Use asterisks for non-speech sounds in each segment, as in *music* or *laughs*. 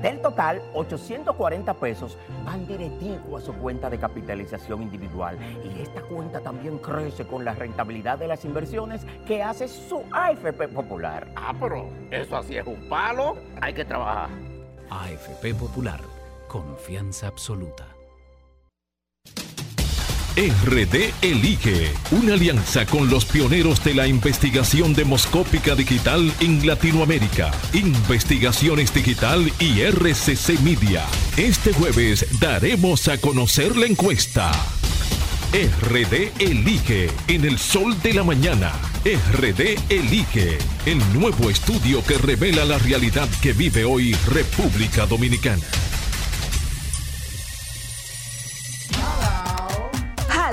Del total, 840 pesos van directivo a su cuenta de capitalización individual. Y esta cuenta también crece con la rentabilidad de las inversiones que hace su AFP Popular. Ah, pero eso así es un palo. Hay que trabajar. AFP Popular. Confianza absoluta. RD Elige, una alianza con los pioneros de la investigación demoscópica digital en Latinoamérica, Investigaciones Digital y RCC Media. Este jueves daremos a conocer la encuesta. RD Elige en el sol de la mañana. RD Elige, el nuevo estudio que revela la realidad que vive hoy República Dominicana.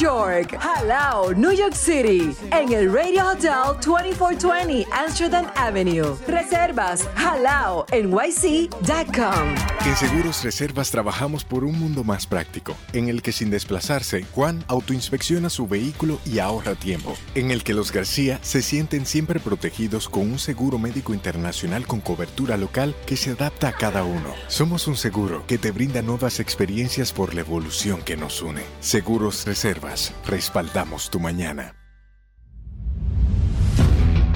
Jalao, New York City. En el Radio Hotel 2420 Amsterdam Avenue. Reservas halaonyc.com. En Seguros Reservas trabajamos por un mundo más práctico, en el que sin desplazarse, Juan autoinspecciona su vehículo y ahorra tiempo, en el que los García se sienten siempre protegidos con un seguro médico internacional con cobertura local que se adapta a cada uno. Somos un seguro que te brinda nuevas experiencias por la evolución que nos une. Seguros Reservas, respaldamos tu mañana.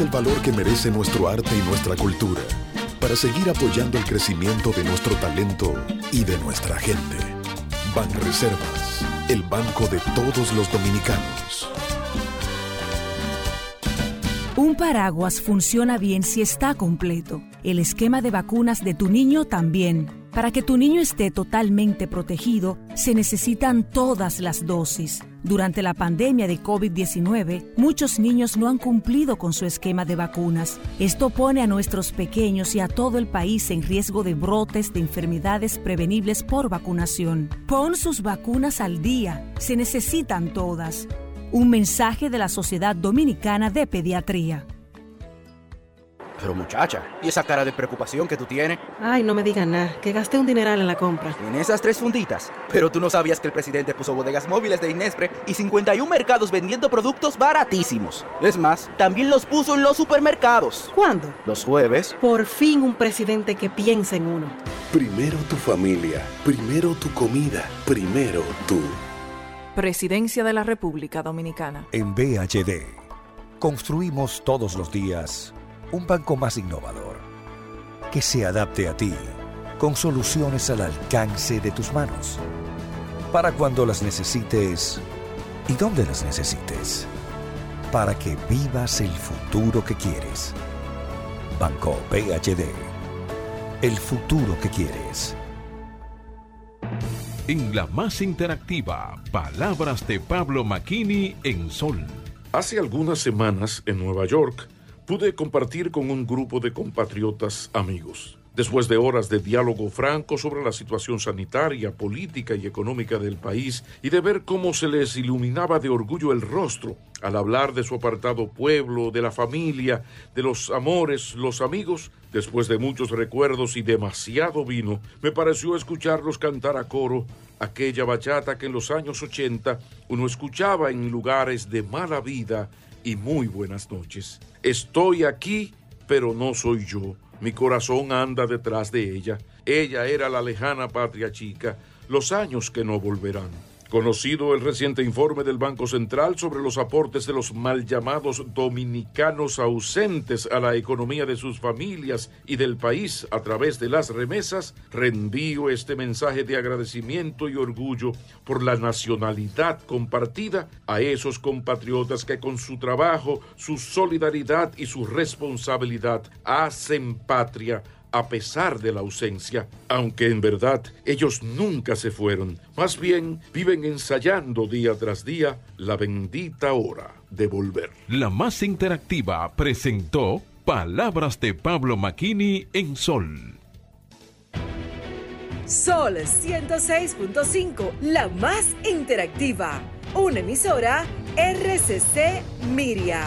El valor que merece nuestro arte y nuestra cultura para seguir apoyando el crecimiento de nuestro talento y de nuestra gente. Banreservas, el banco de todos los dominicanos. Un paraguas funciona bien si está completo. El esquema de vacunas de tu niño también. Para que tu niño esté totalmente protegido, se necesitan todas las dosis. Durante la pandemia de COVID-19, muchos niños no han cumplido con su esquema de vacunas. Esto pone a nuestros pequeños y a todo el país en riesgo de brotes de enfermedades prevenibles por vacunación. Pon sus vacunas al día. Se necesitan todas. Un mensaje de la Sociedad Dominicana de Pediatría. Pero muchacha, ¿y esa cara de preocupación que tú tienes? Ay, no me digas nada, que gasté un dineral en la compra. En esas tres funditas. Pero tú no sabías que el presidente puso bodegas móviles de Inespre y 51 mercados vendiendo productos baratísimos. Es más, también los puso en los supermercados. ¿Cuándo? Los jueves. Por fin un presidente que piensa en uno. Primero tu familia, primero tu comida, primero tú. Presidencia de la República Dominicana. En BHD, construimos todos los días un banco más innovador, que se adapte a ti, con soluciones al alcance de tus manos, para cuando las necesites y donde las necesites, para que vivas el futuro que quieres. Banco BHD, el futuro que quieres. En la más interactiva, palabras de Pablo Makini en Sol. Hace algunas semanas en Nueva York pude compartir con un grupo de compatriotas amigos. Después de horas de diálogo franco sobre la situación sanitaria, política y económica del país y de ver cómo se les iluminaba de orgullo el rostro al hablar de su apartado pueblo, de la familia, de los amores, los amigos, después de muchos recuerdos y demasiado vino, me pareció escucharlos cantar a coro aquella bachata que en los años 80 uno escuchaba en lugares de mala vida y muy buenas noches. Estoy aquí, pero no soy yo. Mi corazón anda detrás de ella. Ella era la lejana patria chica, los años que no volverán. Conocido el reciente informe del Banco Central sobre los aportes de los mal llamados dominicanos ausentes a la economía de sus familias y del país a través de las remesas, reenvío este mensaje de agradecimiento y orgullo por la nacionalidad compartida a esos compatriotas que con su trabajo, su solidaridad y su responsabilidad hacen patria a pesar de la ausencia, aunque en verdad ellos nunca se fueron, más bien viven ensayando día tras día la bendita hora de volver. La más interactiva presentó Palabras de Pablo Makini en Sol. Sol 106.5, la más interactiva. Una emisora RCC Miria.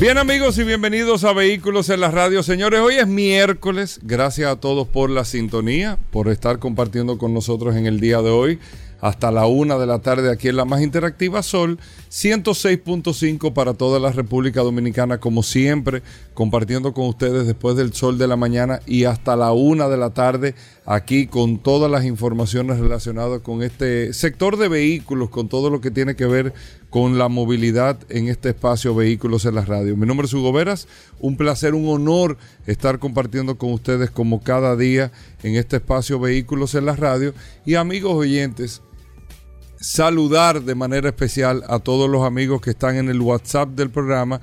Bien amigos y bienvenidos a Vehículos en la Radio. Señores, hoy es miércoles. Gracias a todos por la sintonía, por estar compartiendo con nosotros en el día de hoy. Hasta la una de la tarde aquí en la más interactiva Sol 106.5 para toda la República Dominicana, como siempre, compartiendo con ustedes después del sol de la mañana y hasta la una de la tarde aquí con todas las informaciones relacionadas con este sector de vehículos, con todo lo que tiene que ver con la movilidad en este espacio Vehículos en la Radio. Mi nombre es Hugo Veras, un placer, un honor estar compartiendo con ustedes como cada día en este espacio Vehículos en la Radio. Y amigos oyentes, saludar de manera especial a todos los amigos que están en el WhatsApp del programa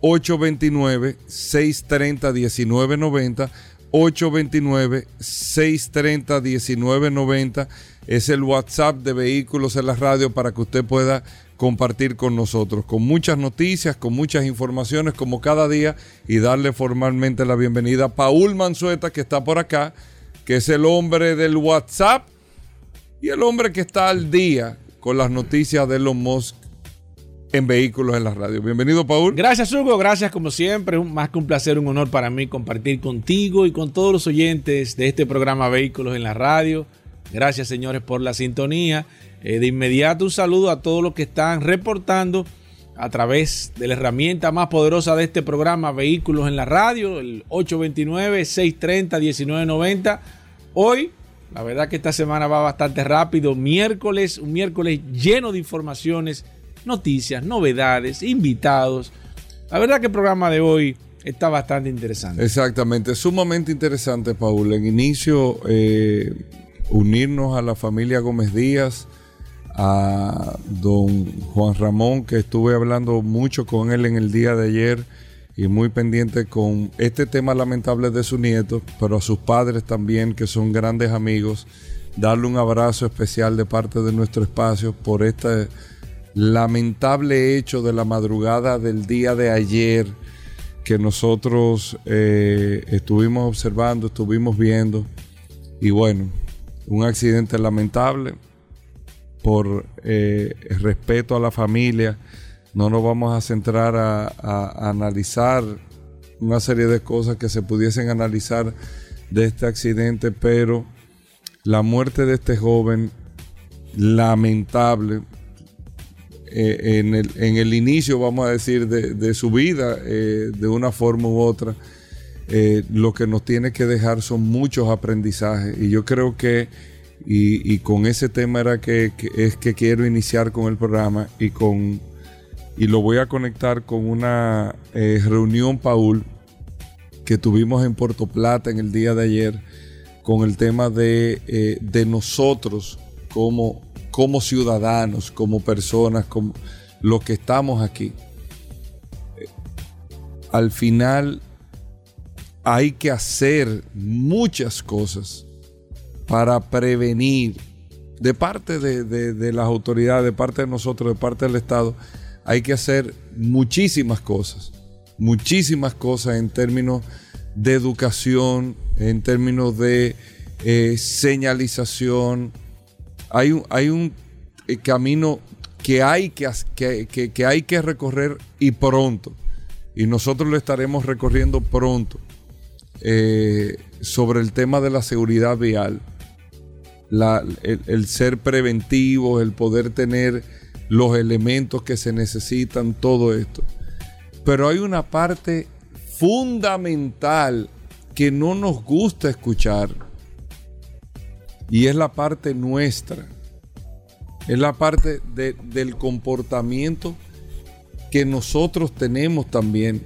829-630-1990. 829-630-1990 es el WhatsApp de Vehículos en la Radio para que usted pueda compartir con nosotros, con muchas noticias, con muchas informaciones como cada día y darle formalmente la bienvenida a Paul Manzueta que está por acá, que es el hombre del WhatsApp y el hombre que está al día con las noticias de Elon Musk en Vehículos en la Radio. Bienvenido, Paul. Gracias, Hugo. Gracias, como siempre. Más que un placer, un honor para mí compartir contigo y con todos los oyentes de este programa Vehículos en la Radio. Gracias, señores, por la sintonía. Eh, de inmediato, un saludo a todos los que están reportando a través de la herramienta más poderosa de este programa, Vehículos en la Radio, el 829-630-1990. Hoy la verdad que esta semana va bastante rápido. Miércoles, un miércoles lleno de informaciones, noticias, novedades, invitados. La verdad que el programa de hoy está bastante interesante. Exactamente, sumamente interesante, Paul. En inicio, eh, unirnos a la familia Gómez Díaz, a don Juan Ramón, que estuve hablando mucho con él en el día de ayer y muy pendiente con este tema lamentable de su nieto, pero a sus padres también, que son grandes amigos, darle un abrazo especial de parte de nuestro espacio por este lamentable hecho de la madrugada del día de ayer que nosotros eh, estuvimos observando, estuvimos viendo. Y bueno, un accidente lamentable por eh, respeto a la familia no nos vamos a centrar a, analizar una serie de cosas que se pudiesen analizar de este accidente, pero la muerte de este joven, lamentable, eh, en, el, en, el, inicio, vamos a decir, de, su vida, eh, de una forma u otra, eh, lo que nos tiene que dejar son muchos aprendizajes. Y yo creo que, y, con ese tema era que, es que quiero iniciar con el programa y con y lo voy a conectar con una eh, reunión, Paul, que tuvimos en Puerto Plata en el día de ayer, con el tema de, eh, nosotros como, como ciudadanos, como personas, como los que estamos aquí. Al final hay que hacer muchas cosas para prevenir de parte de, de las autoridades, de parte de nosotros, de parte del Estado, hay que hacer muchísimas cosas, muchísimas cosas en términos de educación, en términos de eh, señalización. Hay un, hay un eh, camino que hay que, que, hay que recorrer y pronto. Y nosotros lo estaremos recorriendo pronto eh, sobre el tema de la seguridad vial. el ser preventivo, el poder tener los elementos que se necesitan, todo esto. Pero hay una parte fundamental que no nos gusta escuchar y es la parte nuestra. Es la parte del comportamiento que nosotros tenemos también.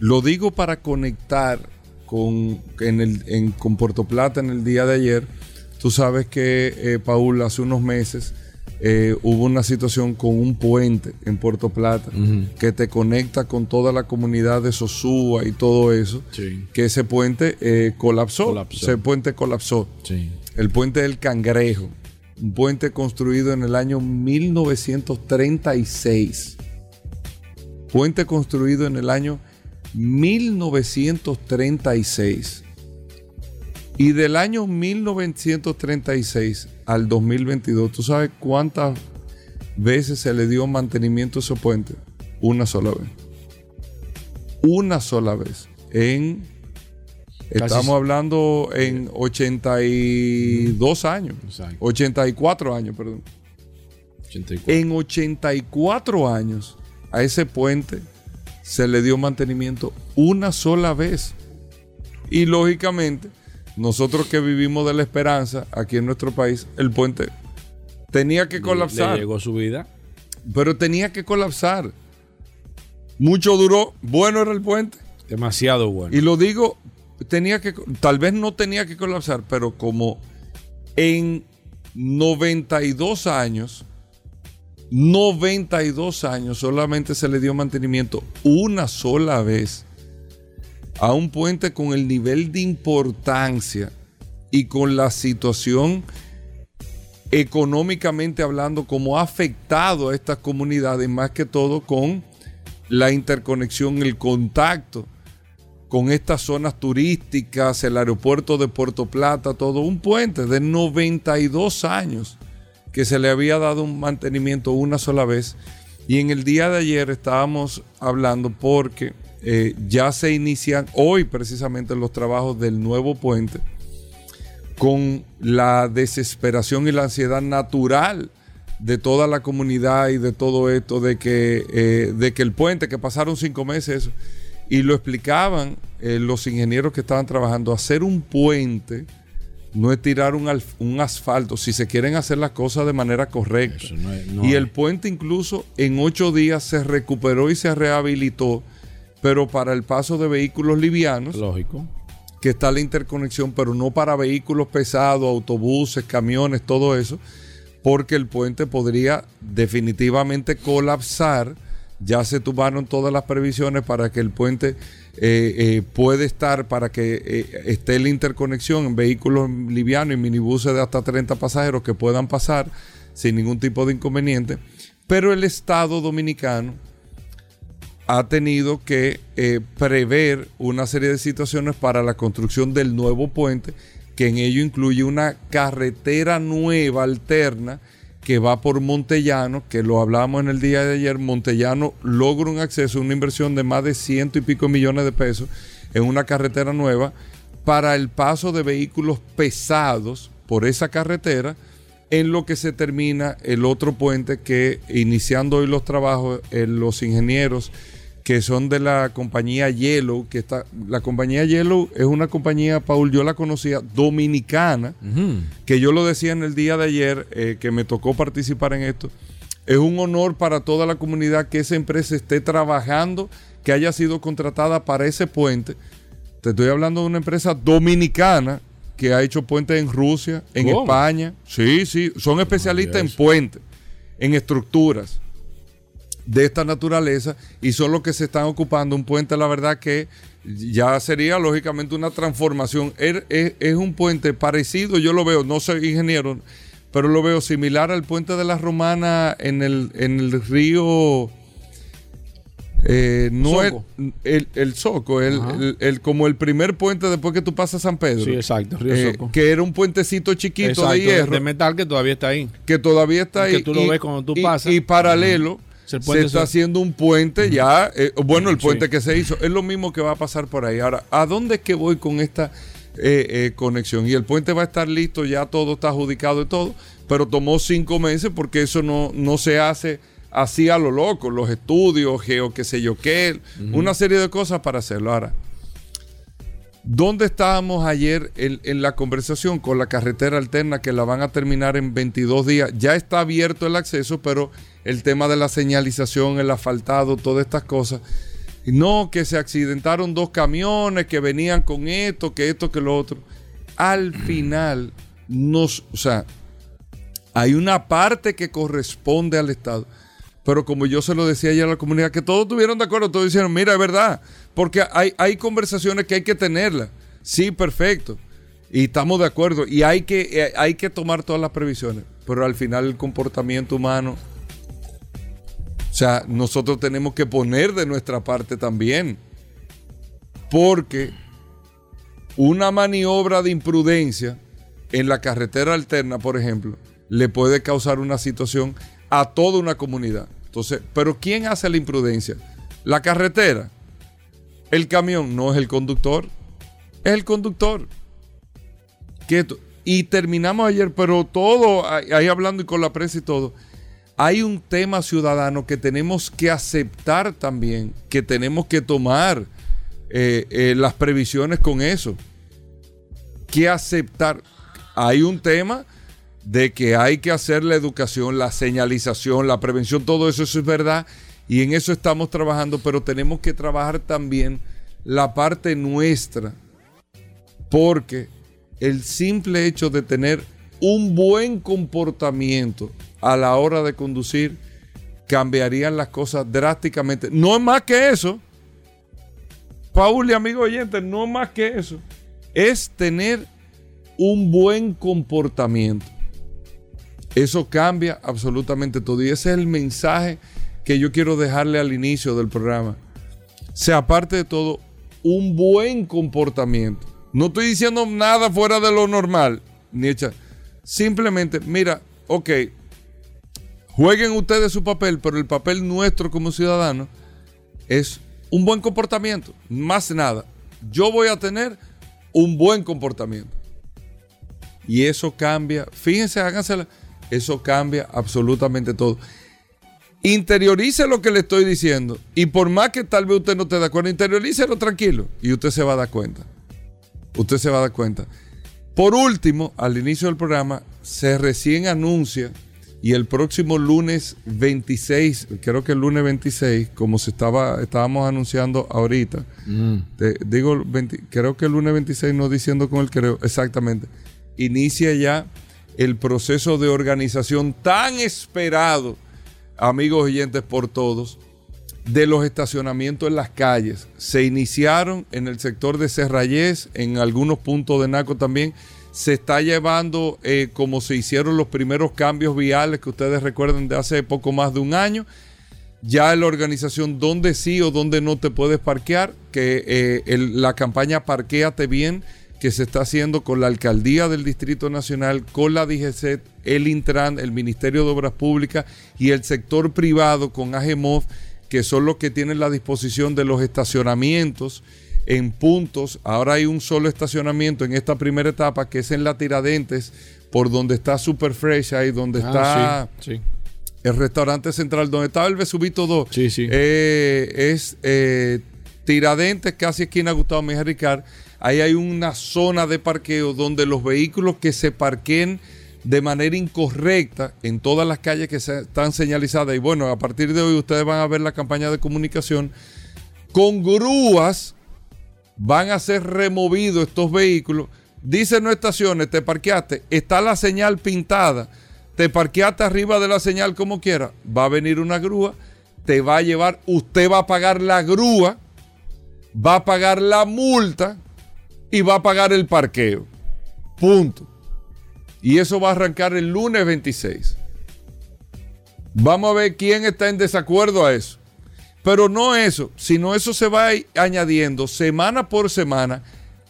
Lo digo para conectar con, en el, en, con Puerto Plata en el día de ayer. Tú sabes que, eh, Paul, hace unos meses eh, hubo una situación con un puente en Puerto Plata que te conecta con toda la comunidad de Sosúa y todo eso, que ese puente eh, colapsó, ese puente colapsó. El puente del Cangrejo, un puente construido en el año 1936. Puente construido en el año 1936. Y del año 1936 al 2022, ¿tú sabes cuántas veces se le dio mantenimiento a ese puente? Una sola vez. Una sola vez. En. estamos hablando en 82 años. 84 años, perdón. En 84 años a ese puente se le dio mantenimiento una sola vez. Y lógicamente nosotros que vivimos de la esperanza aquí en nuestro país, el puente tenía que colapsar. Le llegó su vida. Pero tenía que colapsar. Mucho duró. Bueno era el puente. Demasiado bueno. Y lo digo, tenía que, tal vez no tenía que colapsar, pero como en 92 años, 92 años solamente se le dio mantenimiento una sola vez a un puente con el nivel de importancia y con la situación económicamente hablando, como ha afectado a estas comunidades, más que todo con la interconexión, el contacto con estas zonas turísticas, el aeropuerto de Puerto Plata, todo un puente de 92 años que se le había dado un mantenimiento una sola vez. Y en el día de ayer estábamos hablando porque eh, ya se inician hoy precisamente los trabajos del nuevo puente con la desesperación y la ansiedad natural de toda la comunidad y de todo esto, de que, eh, de que el puente, que pasaron cinco meses, y lo explicaban eh, los ingenieros que estaban trabajando, hacer un puente no es tirar un, un asfalto, si se quieren hacer las cosas de manera correcta. y el puente incluso en ocho días se recuperó y se rehabilitó pero para el paso de vehículos livianos. Lógico. Que está la interconexión, pero no para vehículos pesados, autobuses, camiones, todo eso, porque el puente podría definitivamente colapsar ya se tomaron todas las previsiones para que el puente eh, eh, puede estar, para que eh, esté la interconexión en vehículos livianos y minibuses de hasta 30 pasajeros que puedan pasar sin ningún tipo de inconveniente. Pero el Estado dominicano ha tenido que eh, prever una serie de situaciones para la construcción del nuevo puente, que en ello incluye una carretera nueva, alterna, que va por Montellano, que lo hablamos en el día de ayer. Montellano logra un acceso, una inversión de más de ciento y pico millones de pesos en una carretera nueva para el paso de vehículos pesados por esa carretera en lo que se termina el otro puente que iniciando hoy los trabajos, eh, los ingenieros que son de la compañía Yellow, que está, la compañía Yellow es una compañía, Paul, yo la conocía, dominicana, que yo lo decía en el día de ayer, eh, que me tocó participar en esto. Es un honor para toda la comunidad que esa empresa esté trabajando, que haya sido contratada para ese puente. Te estoy hablando de una empresa dominicana que ha hecho puentes en Rusia, en ¿Cómo? España. Sí, sí, son especialistas en puentes, en estructuras de esta naturaleza y son los que se están ocupando un puente, la verdad que ya sería lógicamente una transformación. Er- Es, es un puente parecido, yo lo veo, no soy ingeniero, pero lo veo similar al puente de la Romana en el, en el río... eh, no Soco. El, el, el Soco, el, el- como el primer puente después que tú pasas San Pedro. Sí, exacto, Río Eh, Soco. Que era un puentecito chiquito Exacto, de hierro de metal que todavía está ahí. que todavía está ahí. Que tú lo ves cuando tú y- pasas. Y paralelo, Es el se está haciendo un puente ya. eh, bueno, el Sí. puente que se hizo es lo mismo que va a pasar por ahí. Ahora, ¿a dónde es que voy con esta eh, eh, conexión? Y el puente va a estar listo, ya todo está adjudicado y todo, pero tomó cinco meses porque eso no, no se hace así a lo loco. Los estudios, geo, qué sé yo qué, una serie de cosas para hacerlo. Ahora, ¿Dónde estábamos ayer en, en la conversación con la carretera alterna que la van a terminar en 22 días? Ya está abierto el acceso, pero el tema de la señalización, el asfaltado, todas estas cosas. No, que se accidentaron dos camiones que venían con esto, que esto, que lo otro. Al final, nos, o sea, hay una parte que corresponde al Estado. Pero como yo se lo decía ayer a la comunidad, que todos estuvieron de acuerdo, todos dijeron, mira, es verdad, porque hay, hay conversaciones que hay que tenerlas. Sí, perfecto. Y estamos de acuerdo. Y hay que, eh, hay que tomar todas las previsiones. Pero al final el comportamiento humano, sea, nosotros tenemos que poner de nuestra parte también. Porque una maniobra de imprudencia en la carretera alterna, por ejemplo, le puede causar una situación a toda una comunidad. Entonces, pero ¿quién hace la imprudencia? La carretera. El camión no es el conductor, es el conductor. Que to- y terminamos ayer, pero todo, ahí hablando y con la prensa y todo, hay un tema ciudadano que tenemos que aceptar también, que tenemos que tomar eh, eh, las previsiones con eso. Que aceptar. Hay un tema de que hay que hacer la educación, la señalización, la prevención, todo eso, eso es verdad. Y en eso estamos trabajando, pero tenemos que trabajar también la parte nuestra. Porque el simple hecho de tener un buen comportamiento a la hora de conducir cambiarían las cosas drásticamente. No es más que eso. Paul y amigo oyente, no es más que eso. Es tener un buen comportamiento. Eso cambia absolutamente todo. Y ese es el mensaje que yo quiero dejarle al inicio del programa. Sea aparte de todo, un buen comportamiento. No estoy diciendo nada fuera de lo normal, ni hecha. Simplemente, mira, ok, jueguen ustedes su papel, pero el papel nuestro como ciudadanos es un buen comportamiento, más nada. Yo voy a tener un buen comportamiento. Y eso cambia, fíjense, hágansela, eso cambia absolutamente todo. Interiorice lo que le estoy diciendo. Y por más que tal vez usted no esté de acuerdo, interiorícelo tranquilo. Y usted se va a dar cuenta. Usted se va a dar cuenta. Por último, al inicio del programa, se recién anuncia y el próximo lunes 26, creo que el lunes 26, como se estaba, estábamos anunciando ahorita, te- digo, 20 creo que el lunes 26, no diciendo con el creo, exactamente, inicia ya el proceso de organización tan esperado, amigos oyentes por todos, de los estacionamientos en las calles. Se iniciaron en el sector de Serrayés, en algunos puntos de Naco también. Se está llevando eh, como se hicieron los primeros cambios viales que ustedes recuerdan de hace poco más de un año. Ya la organización donde sí o donde no te puedes parquear, que eh, la campaña Parquéate Bien que se está haciendo con la Alcaldía del Distrito Nacional, con la DGCET, el Intran, el Ministerio de Obras Públicas y el sector privado con AGEMOV, que son los que tienen la disposición de los estacionamientos en puntos. Ahora hay un solo estacionamiento en esta primera etapa, que es en la Tiradentes, por donde está Super Fresh, ahí donde está Ah, sí, sí. el restaurante central, donde estaba el Vesubito 2. Eh, es eh, Tiradentes, casi esquina Gustavo Mejía Ricard. Ahí hay una zona de parqueo donde los vehículos que se parqueen de manera incorrecta en todas las calles que están señalizadas. Y bueno, a partir de hoy ustedes van a ver la campaña de comunicación. Con grúas van a ser removidos estos vehículos. Dice no estaciones, te parqueaste, está la señal pintada, te parqueaste arriba de la señal como quiera, va a venir una grúa, te va a llevar, usted va a pagar la grúa, va a pagar la multa y va a pagar el parqueo. Punto. Y eso va a arrancar el lunes 26. Vamos a ver quién está en desacuerdo a eso. Pero no eso, sino eso se va a añadiendo semana por semana,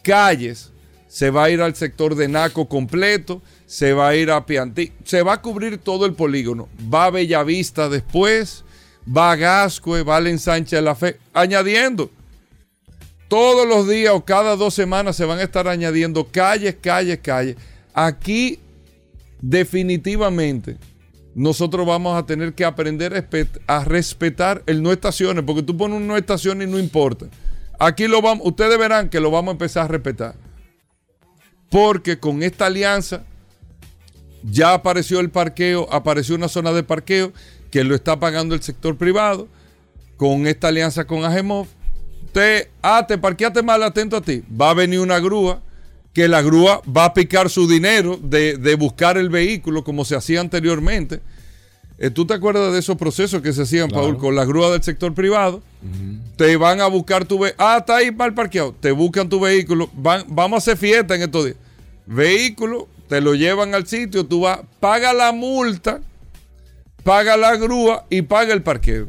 calles, se va a ir al sector de Naco completo, se va a ir a Piantí, se va a cubrir todo el polígono, va a Bellavista después, va a Gascue, va al ensanche de la fe, añadiendo. Todos los días o cada dos semanas se van a estar añadiendo calles, calles, calles. Aquí definitivamente nosotros vamos a tener que aprender a respet- a respetar el no estaciones, porque tú pones un no estaciones y no importa. Aquí lo vamos, ustedes verán que lo vamos a empezar a respetar. Porque con esta alianza ya apareció el parqueo, apareció una zona de parqueo que lo está pagando el sector privado. Con esta alianza con Agemov, usted, ah, te parqueaste mal, atento a ti. Va a venir una grúa, que la grúa va a picar su dinero de, de buscar el vehículo como se hacía anteriormente. Eh, ¿Tú te acuerdas de esos procesos que se hacían, Claro. Paul, con la grúa del sector privado? Te van a buscar tu vehículo. Ah, está ahí mal parqueado. Te buscan tu vehículo. Van, vamos a hacer fiesta en estos días. Vehículo, te lo llevan al sitio, tú vas, paga la multa, paga la grúa y paga el parqueo.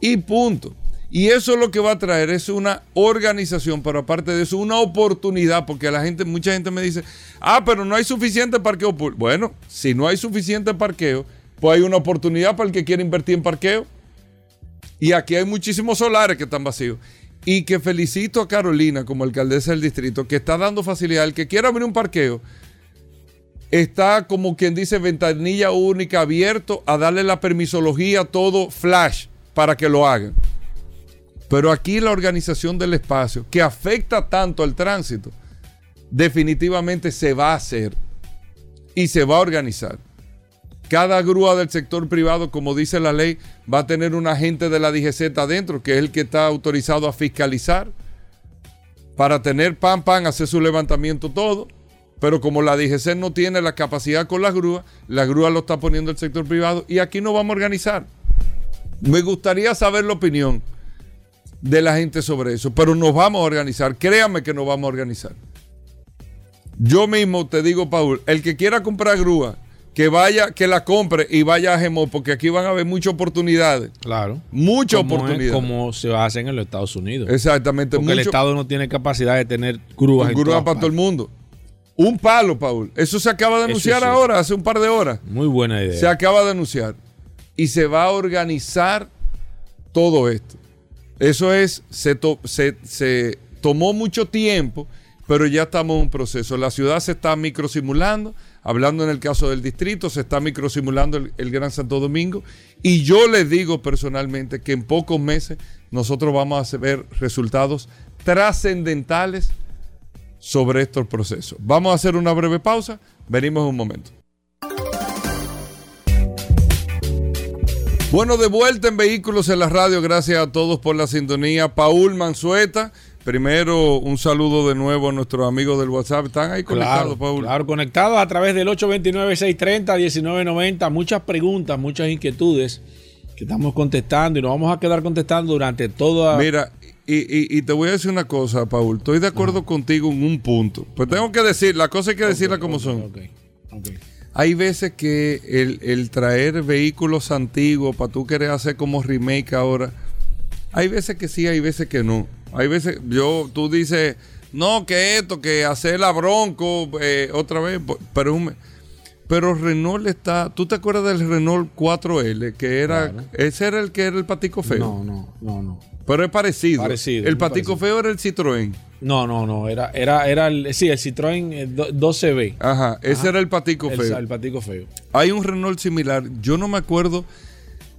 Y punto. Y eso lo que va a traer es una organización, pero aparte de eso, una oportunidad, porque la gente, mucha gente me dice, ah, pero no hay suficiente parqueo. público". Bueno, si no hay suficiente parqueo, pues hay una oportunidad para el que quiere invertir en parqueo. Y aquí hay muchísimos solares que están vacíos. Y que felicito a Carolina como alcaldesa del distrito, que está dando facilidad. El que quiera abrir un parqueo, está como quien dice ventanilla única abierto a darle la permisología todo flash para que lo hagan. Pero aquí la organización del espacio, que afecta tanto al tránsito, definitivamente se va a hacer y se va a organizar. Cada grúa del sector privado, como dice la ley, va a tener un agente de la DGZ adentro, que es el que está autorizado a fiscalizar, para tener pan, pan, hacer su levantamiento todo. Pero como la DGC no tiene la capacidad con las grúas, la grúa lo está poniendo el sector privado y aquí nos vamos a organizar. Me gustaría saber la opinión de la gente sobre eso, pero nos vamos a organizar. Créame que nos vamos a organizar. Yo mismo te digo, Paul, el que quiera comprar grúa, que vaya, que la compre y vaya a Gemo, porque aquí van a haber muchas oportunidades. Claro. Muchas Como es- oportunidades. Como se hace en los Estados Unidos. Exactamente. Porque el Estado no tiene capacidad de tener grúas. en grúa todas para todo el mundo. Un palo, Paul. Eso se acaba de anunciar sí. ahora, hace un par de horas. Muy buena idea. Se acaba de anunciar. Y se va a organizar todo esto. Eso es, se, to- se- se tomó mucho tiempo, pero ya estamos en un proceso. La ciudad se está microsimulando, hablando en el caso del distrito, se está microsimulando el, el Gran Santo Domingo. Y yo les digo personalmente que en pocos meses nosotros vamos a ver resultados trascendentales sobre estos procesos. Vamos a hacer una breve pausa, venimos en un momento. Bueno, de vuelta en Vehículos en la Radio, gracias a todos por la sintonía. Paul Manzueta, primero un saludo de nuevo a nuestros amigos del WhatsApp. ¿Están ahí conectados, Claro, Paul? claro, conectados a través del 829-630-1990. Muchas preguntas, muchas inquietudes que estamos contestando y nos vamos a quedar contestando durante toda... Mira, y, y- y te voy a decir una cosa, Paul. Estoy de acuerdo contigo en un punto. Pues tengo que decir, las cosas hay que decirlas como son. Hay veces que el, el traer vehículos antiguos para tú querer hacer como remake ahora, hay veces que sí, hay veces que no. Hay veces, yo, tú dices, no, que esto, que hacer la Bronco eh, otra vez, pero un- pero Renault está, ¿tú te acuerdas del Renault 4L? Que era, ese era el que era el patico feo. No, no, no, no. Pero es parecido. Parecido, El patico feo era el Citroën. No, no, no, era, era, era el, sí, el Citroën eh, do- 12B. Ajá, ese Ajá. era el patico El- feo. el patico feo. Hay un Renault similar. Yo no me acuerdo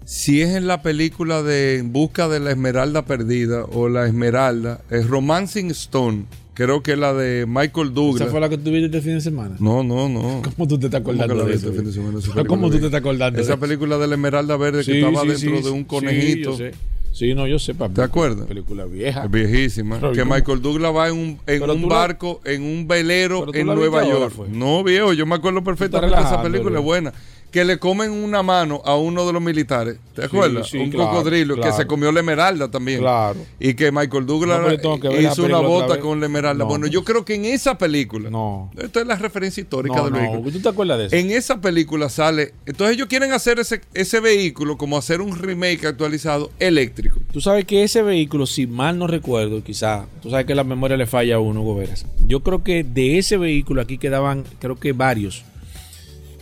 si es en la película de En busca de la Esmeralda perdida o la Esmeralda. Es Romancing Stone. Creo que es la de Michael Douglas. ¿Esa fue la que tuviste este fin de semana? No, no, no. *laughs* ¿Cómo tú te estás ¿Cómo que acordando la de eso? el fin de semana? ¿Cómo tú te estás acordando de Esa película de la Esmeralda Verde Sí, que estaba sí, dentro sí, de un conejito. yo sé. Sí, no, yo sé, papi. ¿Te acuerdas? Película vieja. Es viejísima. Pero que. Michael Douglas va en un, en un la- barco, en un velero en Nueva York. fue. No, viejo, yo me acuerdo perfectamente de esa película, es buena. Que le comen una mano a uno de los militares. ¿Te acuerdas? sí, un claro, cocodrilo que se comió la esmeralda también. Claro. Y que Michael Douglas No, que hizo una bota con la esmeralda. No, bueno, yo creo que en esa película. No. Esto es la referencia histórica No, del vehículo. ¿tú te acuerdas de eso? En esa película sale. Entonces ellos quieren hacer ese, ese vehículo como hacer un remake actualizado eléctrico. Tú sabes que ese vehículo, si mal no recuerdo, quizá, tú sabes que la memoria le falla a uno, Goberas. Yo creo que de ese vehículo aquí quedaban, creo que varios.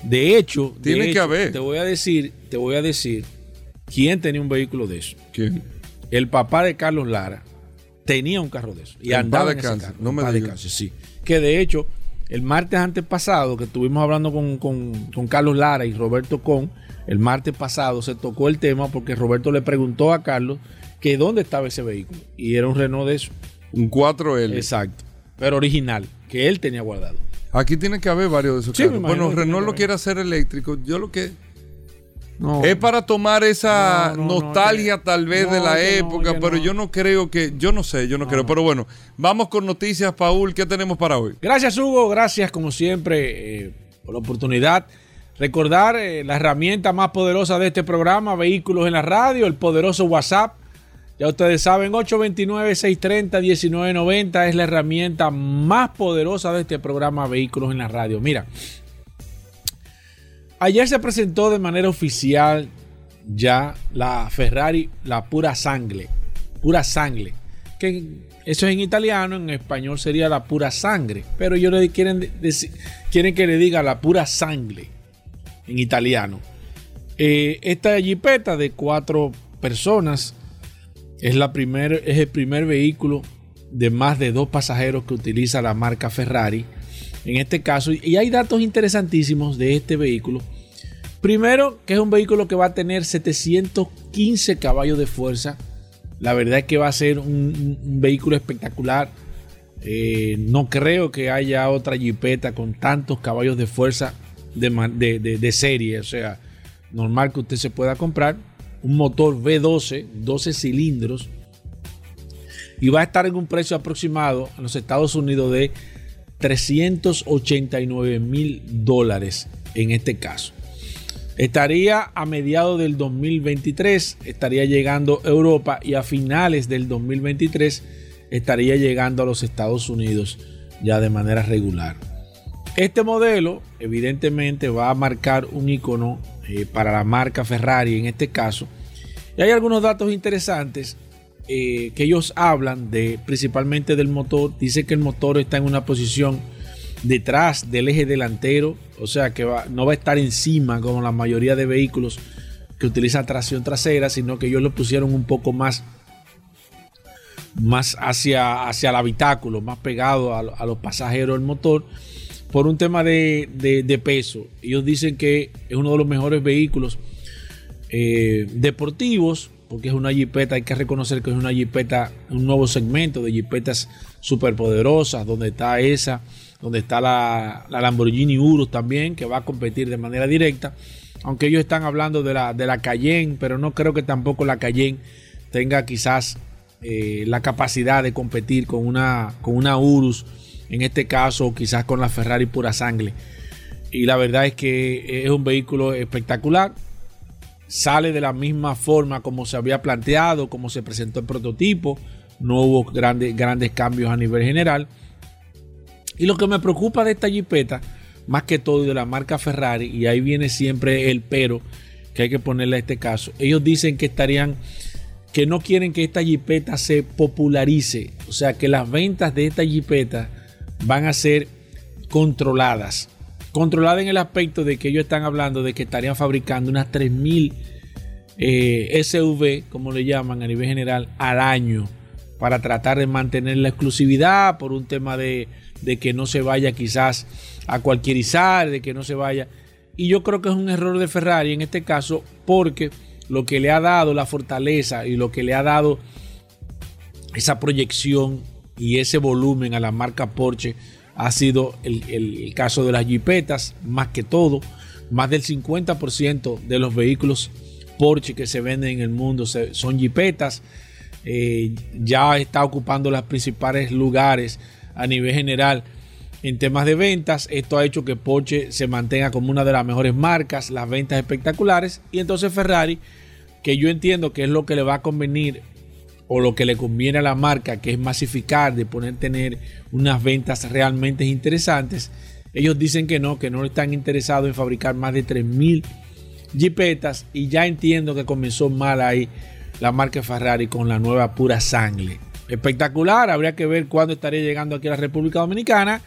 De hecho, de Tiene que haber. Te voy a decir, te voy a decir quién tenía un vehículo de eso. ¿Quién? El papá de Carlos Lara tenía un carro de eso. Y En andaba en ese carro. no me digas. descanse, sí. Que de hecho, el martes antes pasado, que estuvimos hablando con, con- con Carlos Lara y Roberto Con, el martes pasado se tocó el tema porque Roberto le preguntó a Carlos que dónde estaba ese vehículo. Y era un Renault de eso. Un 4L. Exacto. Pero original, que él tenía guardado. Aquí tiene que haber varios de esos Sí, carros. Bueno, Renault lo quiere hacer eléctrico. Yo lo que. No. Es para tomar esa No, no, no, nostalgia tal vez de la época, pero no. yo no creo que, yo no sé, yo no, creo. Pero bueno, vamos con noticias, Paul, ¿qué tenemos para hoy? Gracias, Hugo. Gracias, como siempre, eh, por la oportunidad. Recordar eh, la herramienta más poderosa de este programa, Vehículos en la Radio, el poderoso WhatsApp. Ya ustedes saben, 829-630-1990 es la herramienta más poderosa de este programa, Vehículos en la Radio. Mira, ayer se presentó de manera oficial ya la Ferrari, la pura sangre, pura sangre, que eso es en italiano, en español sería la pura sangre, pero ellos le quieren quieren que le diga la pura sangre en italiano. Eh, esta jipeta de cuatro personas es, la primer, es el primer vehículo de más de dos pasajeros que utiliza la marca Ferrari. En este caso, y hay datos interesantísimos de este vehículo. Primero, que es un vehículo que va a tener 715 caballos de fuerza. La verdad es que va a ser un, vehículo espectacular. Eh, no creo que haya otra jipeta con tantos caballos de fuerza de, de- de- de serie. O sea, normal que usted se pueda comprar. Un motor V12, 12 cilindros. Y va a estar en un precio aproximado en los Estados Unidos de 389 mil dólares en este caso. Estaría a mediados del 2023, estaría llegando a Europa y a finales del 2023 estaría llegando a los Estados Unidos ya de manera regular. Este modelo evidentemente va a marcar un icono eh, para la marca Ferrari en este caso. Y hay algunos datos interesantes eh, que ellos hablan de principalmente del motor. Dice que el motor está en una posición detrás del eje delantero, o sea que no va a estar encima como la mayoría de vehículos que utilizan tracción trasera, sino que ellos lo pusieron un poco más más hacia, hacia el habitáculo, más pegado a, a los pasajeros del motor, por un tema de, de- de peso. Ellos dicen que es uno de los mejores vehículos eh, deportivos, porque es una jipeta, hay que reconocer que es una jipeta, un nuevo segmento de jipetas superpoderosas, donde está esa, donde está la, la Lamborghini Urus también, que va a competir de manera directa, aunque ellos están hablando de la, de la Cayenne, pero no creo que tampoco la Cayenne tenga quizás eh, la capacidad de competir con una, con una Urus, en este caso quizás con la Ferrari pura sangre. Y la verdad es que es un vehículo espectacular. Sale de la misma forma como se había planteado, como se presentó el prototipo. No hubo grandes, grandes cambios a nivel general. Y lo que me preocupa de esta jipeta, más que todo de la marca Ferrari, y ahí viene siempre el pero que hay que ponerle a este caso. Ellos dicen que estarían, que no quieren que esta jipeta se popularice. O sea, que las ventas de esta jipeta van a ser controladas. Controladas en el aspecto de que ellos están hablando de que estarían fabricando unas 3000 eh, SUV, como le llaman a nivel general, al año para tratar de mantener la exclusividad por un tema de, de que no se vaya quizás a cualquierizar, de que no se vaya. Y yo creo que es un error de Ferrari en este caso porque lo que le ha dado la fortaleza y lo que le ha dado esa proyección y ese volumen a la marca Porsche ha sido el, caso de las jipetas, más que todo. Más del 50% de los vehículos Porsche que se venden en el mundo son jipetas. Eh, ya está ocupando los principales lugares a nivel general en temas de ventas. Esto ha hecho que Porsche se mantenga como una de las mejores marcas, las ventas espectaculares. Y entonces Ferrari, que yo entiendo que es lo que le va a convenir o lo que le conviene a la marca, que es masificar, de poner tener unas ventas realmente interesantes. Ellos dicen que no, que no están interesados en fabricar más de 3.000 jipetas y ya entiendo que comenzó mal ahí la marca Ferrari con la nueva pura sangre. Espectacular, habría que ver cuándo estaría llegando aquí a la República Dominicana.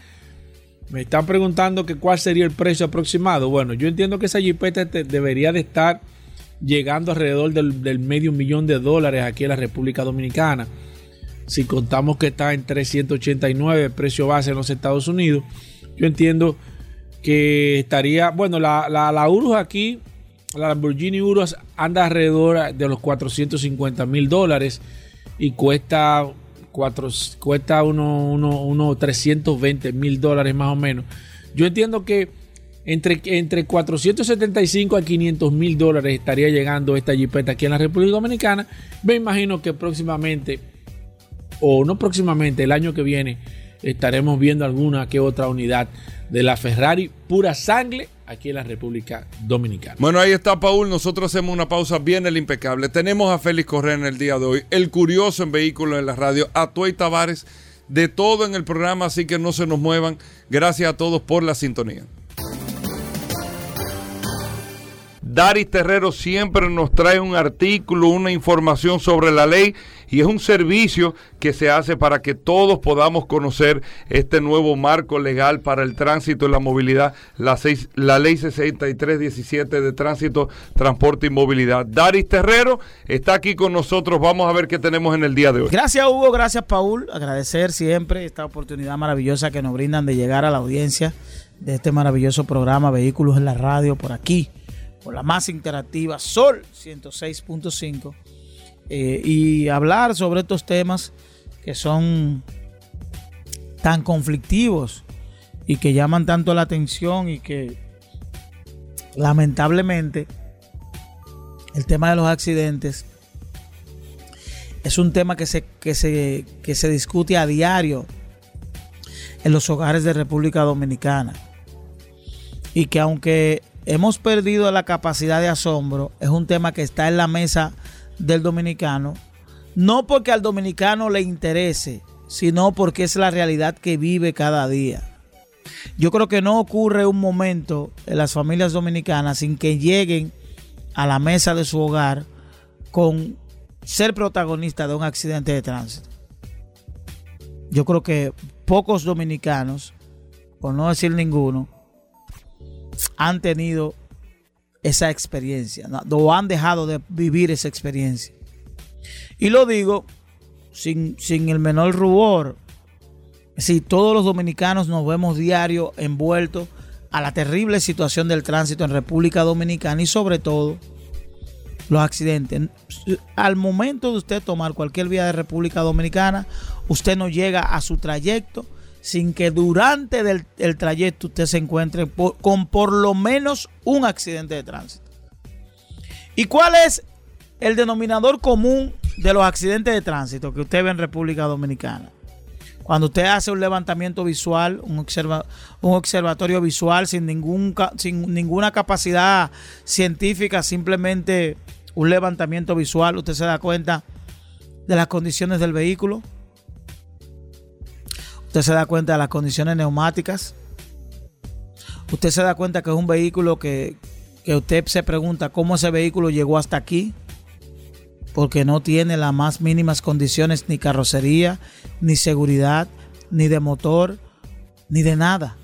Me están preguntando que cuál sería el precio aproximado. Bueno, yo entiendo que esa jipeta debería de estar llegando alrededor del, del, medio millón de dólares aquí en la República Dominicana. Si contamos que está en 389 precio base en los Estados Unidos, yo entiendo que estaría, bueno, la, la, Urus aquí la Lamborghini Urus anda alrededor de los 450 mil dólares y cuesta, cuatro, cuesta unos uno, 320 mil dólares más o menos. Yo entiendo que entre, entre 475 a 500 mil dólares estaría llegando esta jipeta aquí en la República Dominicana. Me imagino que próximamente, o no próximamente, el año que viene, estaremos viendo alguna que otra unidad de la Ferrari pura sangre aquí en la República Dominicana. Bueno, ahí está Paul. Nosotros hacemos una pausa bien el impecable. Tenemos a Félix Correa en el día de hoy, el curioso en vehículos en la radio, a Tuey Tavares, de todo en el programa, así que no se nos muevan. Gracias a todos por la sintonía. Daris Terrero siempre nos trae un artículo, una información sobre la ley y es un servicio que se hace para que todos podamos conocer este nuevo marco legal para el tránsito y la movilidad, la, seis, la ley 6317 de tránsito, transporte y movilidad. Daris Terrero está aquí con nosotros, vamos a ver qué tenemos en el día de hoy. Gracias Hugo, gracias Paul, agradecer siempre esta oportunidad maravillosa que nos brindan de llegar a la audiencia de este maravilloso programa Vehículos en la Radio por aquí por la más interactiva Sol 106.5 eh, y hablar sobre estos temas que son tan conflictivos y que llaman tanto la atención y que lamentablemente el tema de los accidentes es un tema que se, que se, que se discute a diario en los hogares de República Dominicana. Y que aunque hemos perdido la capacidad de asombro. Es un tema que está en la mesa del dominicano. No porque al dominicano le interese, sino porque es la realidad que vive cada día. Yo creo que no ocurre un momento en las familias dominicanas sin que lleguen a la mesa de su hogar con ser protagonista de un accidente de tránsito. Yo creo que pocos dominicanos, por no decir ninguno, han tenido esa experiencia o han dejado de vivir esa experiencia. Y lo digo sin, sin el menor rubor. Si todos los dominicanos nos vemos diario envueltos a la terrible situación del tránsito en República Dominicana y sobre todo los accidentes. Al momento de usted tomar cualquier vía de República Dominicana, usted no llega a su trayecto sin que durante el trayecto usted se encuentre con por lo menos un accidente de tránsito. ¿Y cuál es el denominador común de los accidentes de tránsito que usted ve en República Dominicana? Cuando usted hace un levantamiento visual, un, un observatorio visual sin, ningún, sin ninguna capacidad científica, simplemente un levantamiento visual, usted se da cuenta de las condiciones del vehículo. Usted se da cuenta de las condiciones neumáticas. Usted se da cuenta que es un vehículo que, que usted se pregunta cómo ese vehículo llegó hasta aquí. Porque no tiene las más mínimas condiciones ni carrocería, ni seguridad, ni de motor, ni de nada.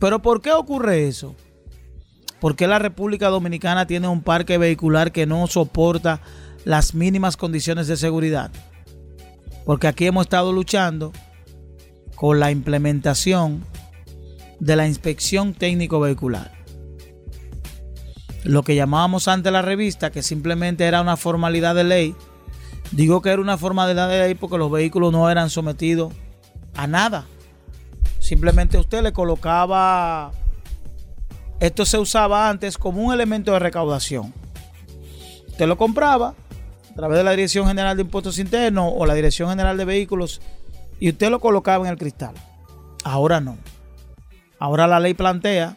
Pero ¿por qué ocurre eso? Porque la República Dominicana tiene un parque vehicular que no soporta las mínimas condiciones de seguridad. Porque aquí hemos estado luchando con la implementación de la inspección técnico vehicular. Lo que llamábamos antes la revista, que simplemente era una formalidad de ley. Digo que era una formalidad de ley porque los vehículos no eran sometidos a nada. Simplemente usted le colocaba... Esto se usaba antes como un elemento de recaudación. Usted lo compraba a través de la Dirección General de Impuestos Internos o la Dirección General de Vehículos y usted lo colocaba en el cristal. Ahora no. Ahora la ley plantea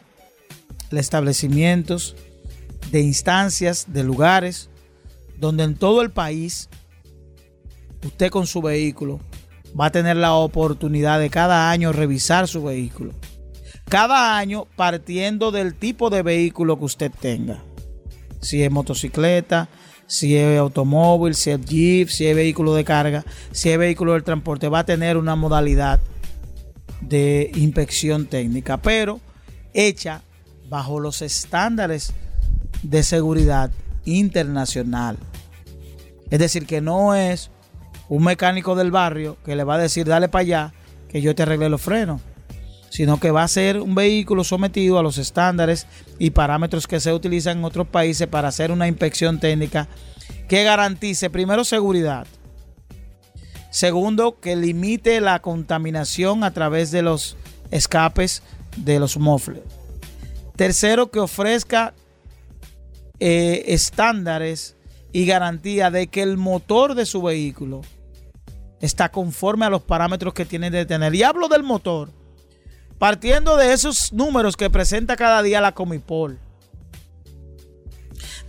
establecimientos de instancias, de lugares, donde en todo el país usted con su vehículo va a tener la oportunidad de cada año revisar su vehículo. Cada año partiendo del tipo de vehículo que usted tenga. Si es motocicleta, si es automóvil, si es jeep, si es vehículo de carga, si es vehículo del transporte, va a tener una modalidad de inspección técnica, pero hecha bajo los estándares de seguridad internacional. Es decir, que no es un mecánico del barrio que le va a decir, dale para allá, que yo te arregle los frenos, sino que va a ser un vehículo sometido a los estándares y parámetros que se utilizan en otros países para hacer una inspección técnica que garantice primero seguridad, segundo que limite la contaminación a través de los escapes de los mofles, tercero que ofrezca eh, estándares y garantía de que el motor de su vehículo está conforme a los parámetros que tiene de tener. Y hablo del motor, partiendo de esos números que presenta cada día la Comipol,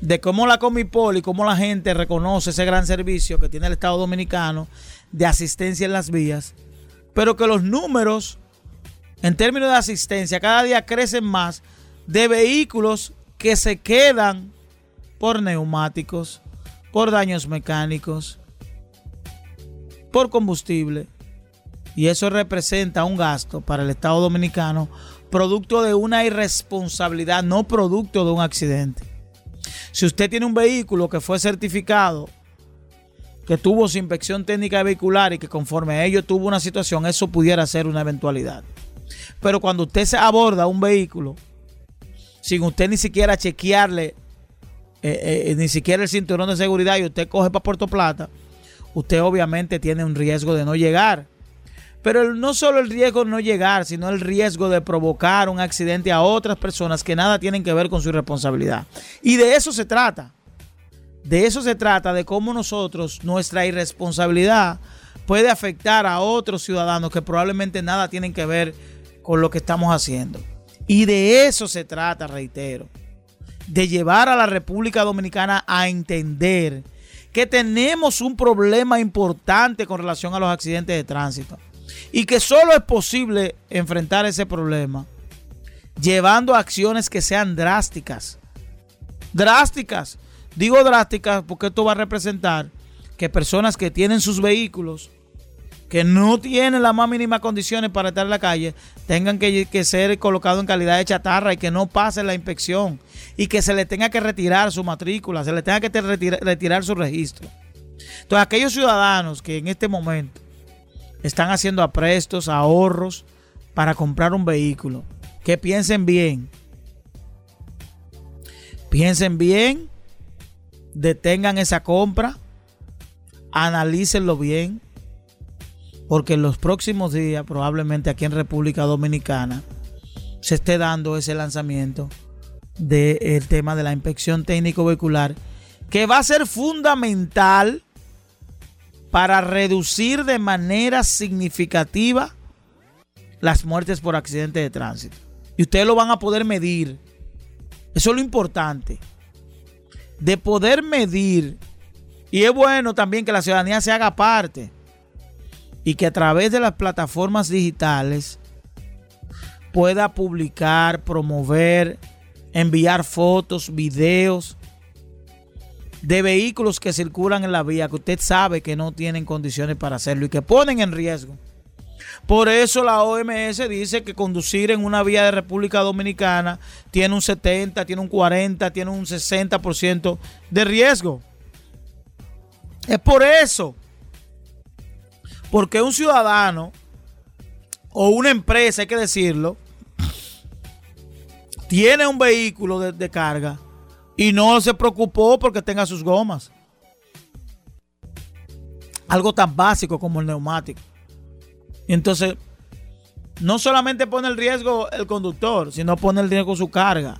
de cómo la Comipol y cómo la gente reconoce ese gran servicio que tiene el Estado Dominicano de asistencia en las vías, pero que los números en términos de asistencia cada día crecen más de vehículos que se quedan por neumáticos, por daños mecánicos, por combustible. Y eso representa un gasto para el Estado Dominicano producto de una irresponsabilidad, no producto de un accidente. Si usted tiene un vehículo que fue certificado, que tuvo su inspección técnica vehicular y que conforme a ello tuvo una situación, eso pudiera ser una eventualidad. Pero cuando usted se aborda un vehículo sin usted ni siquiera chequearle eh, eh, ni siquiera el cinturón de seguridad y usted coge para Puerto Plata, usted obviamente tiene un riesgo de no llegar. Pero no solo el riesgo de no llegar, sino el riesgo de provocar un accidente a otras personas que nada tienen que ver con su responsabilidad. Y de eso se trata. De eso se trata, de cómo nosotros, nuestra irresponsabilidad puede afectar a otros ciudadanos que probablemente nada tienen que ver con lo que estamos haciendo. Y de eso se trata, reitero de llevar a la República Dominicana a entender que tenemos un problema importante con relación a los accidentes de tránsito y que solo es posible enfrentar ese problema llevando acciones que sean drásticas. Drásticas. Digo drásticas porque esto va a representar que personas que tienen sus vehículos que no tienen las más mínimas condiciones para estar en la calle, tengan que, ser colocados en calidad de chatarra y que no pasen la inspección y que se le tenga que retirar su matrícula, se le tenga que retirar, su registro. Entonces, aquellos ciudadanos que en este momento están haciendo aprestos, ahorros para comprar un vehículo, que piensen bien. Piensen bien, detengan esa compra, analícenlo bien porque en los próximos días, probablemente aquí en República Dominicana, se esté dando ese lanzamiento del tema de la inspección técnico vehicular, que va a ser fundamental para reducir de manera significativa las muertes por accidente de tránsito. Y ustedes lo van a poder medir. Eso es lo importante. De poder medir. Y es bueno también que la ciudadanía se haga parte. Y que a través de las plataformas digitales pueda publicar, promover, enviar fotos, videos de vehículos que circulan en la vía que usted sabe que no tienen condiciones para hacerlo y que ponen en riesgo. Por eso la OMS dice que conducir en una vía de República Dominicana tiene un 70, tiene un 40, tiene un 60% de riesgo. Es por eso. Porque un ciudadano o una empresa, hay que decirlo, tiene un vehículo de, de carga y no se preocupó porque tenga sus gomas. Algo tan básico como el neumático. Y entonces, no solamente pone el riesgo el conductor, sino pone el riesgo su carga.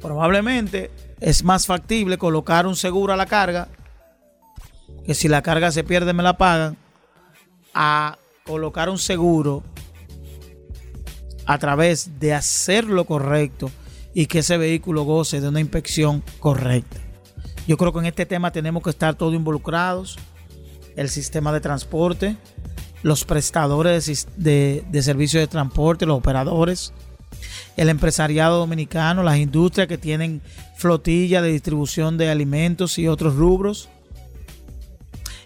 Probablemente es más factible colocar un seguro a la carga, que si la carga se pierde me la pagan, a colocar un seguro a través de hacer lo correcto y que ese vehículo goce de una inspección correcta. Yo creo que en este tema tenemos que estar todos involucrados, el sistema de transporte, los prestadores de, de servicios de transporte, los operadores, el empresariado dominicano, las industrias que tienen flotilla de distribución de alimentos y otros rubros,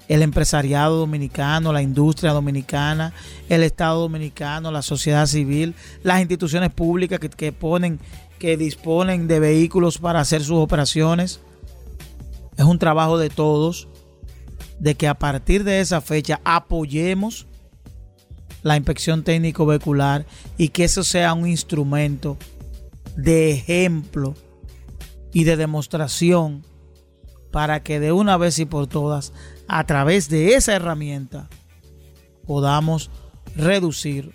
el empresariado dominicano, la industria dominicana, el Estado dominicano, la sociedad civil, las instituciones públicas que, que ponen, que disponen de vehículos para hacer sus operaciones. Es un trabajo de todos, de que a partir de esa fecha apoyemos la inspección técnico vehicular y que eso sea un instrumento de ejemplo y de demostración para que de una vez y por todas, a través de esa herramienta, podamos reducir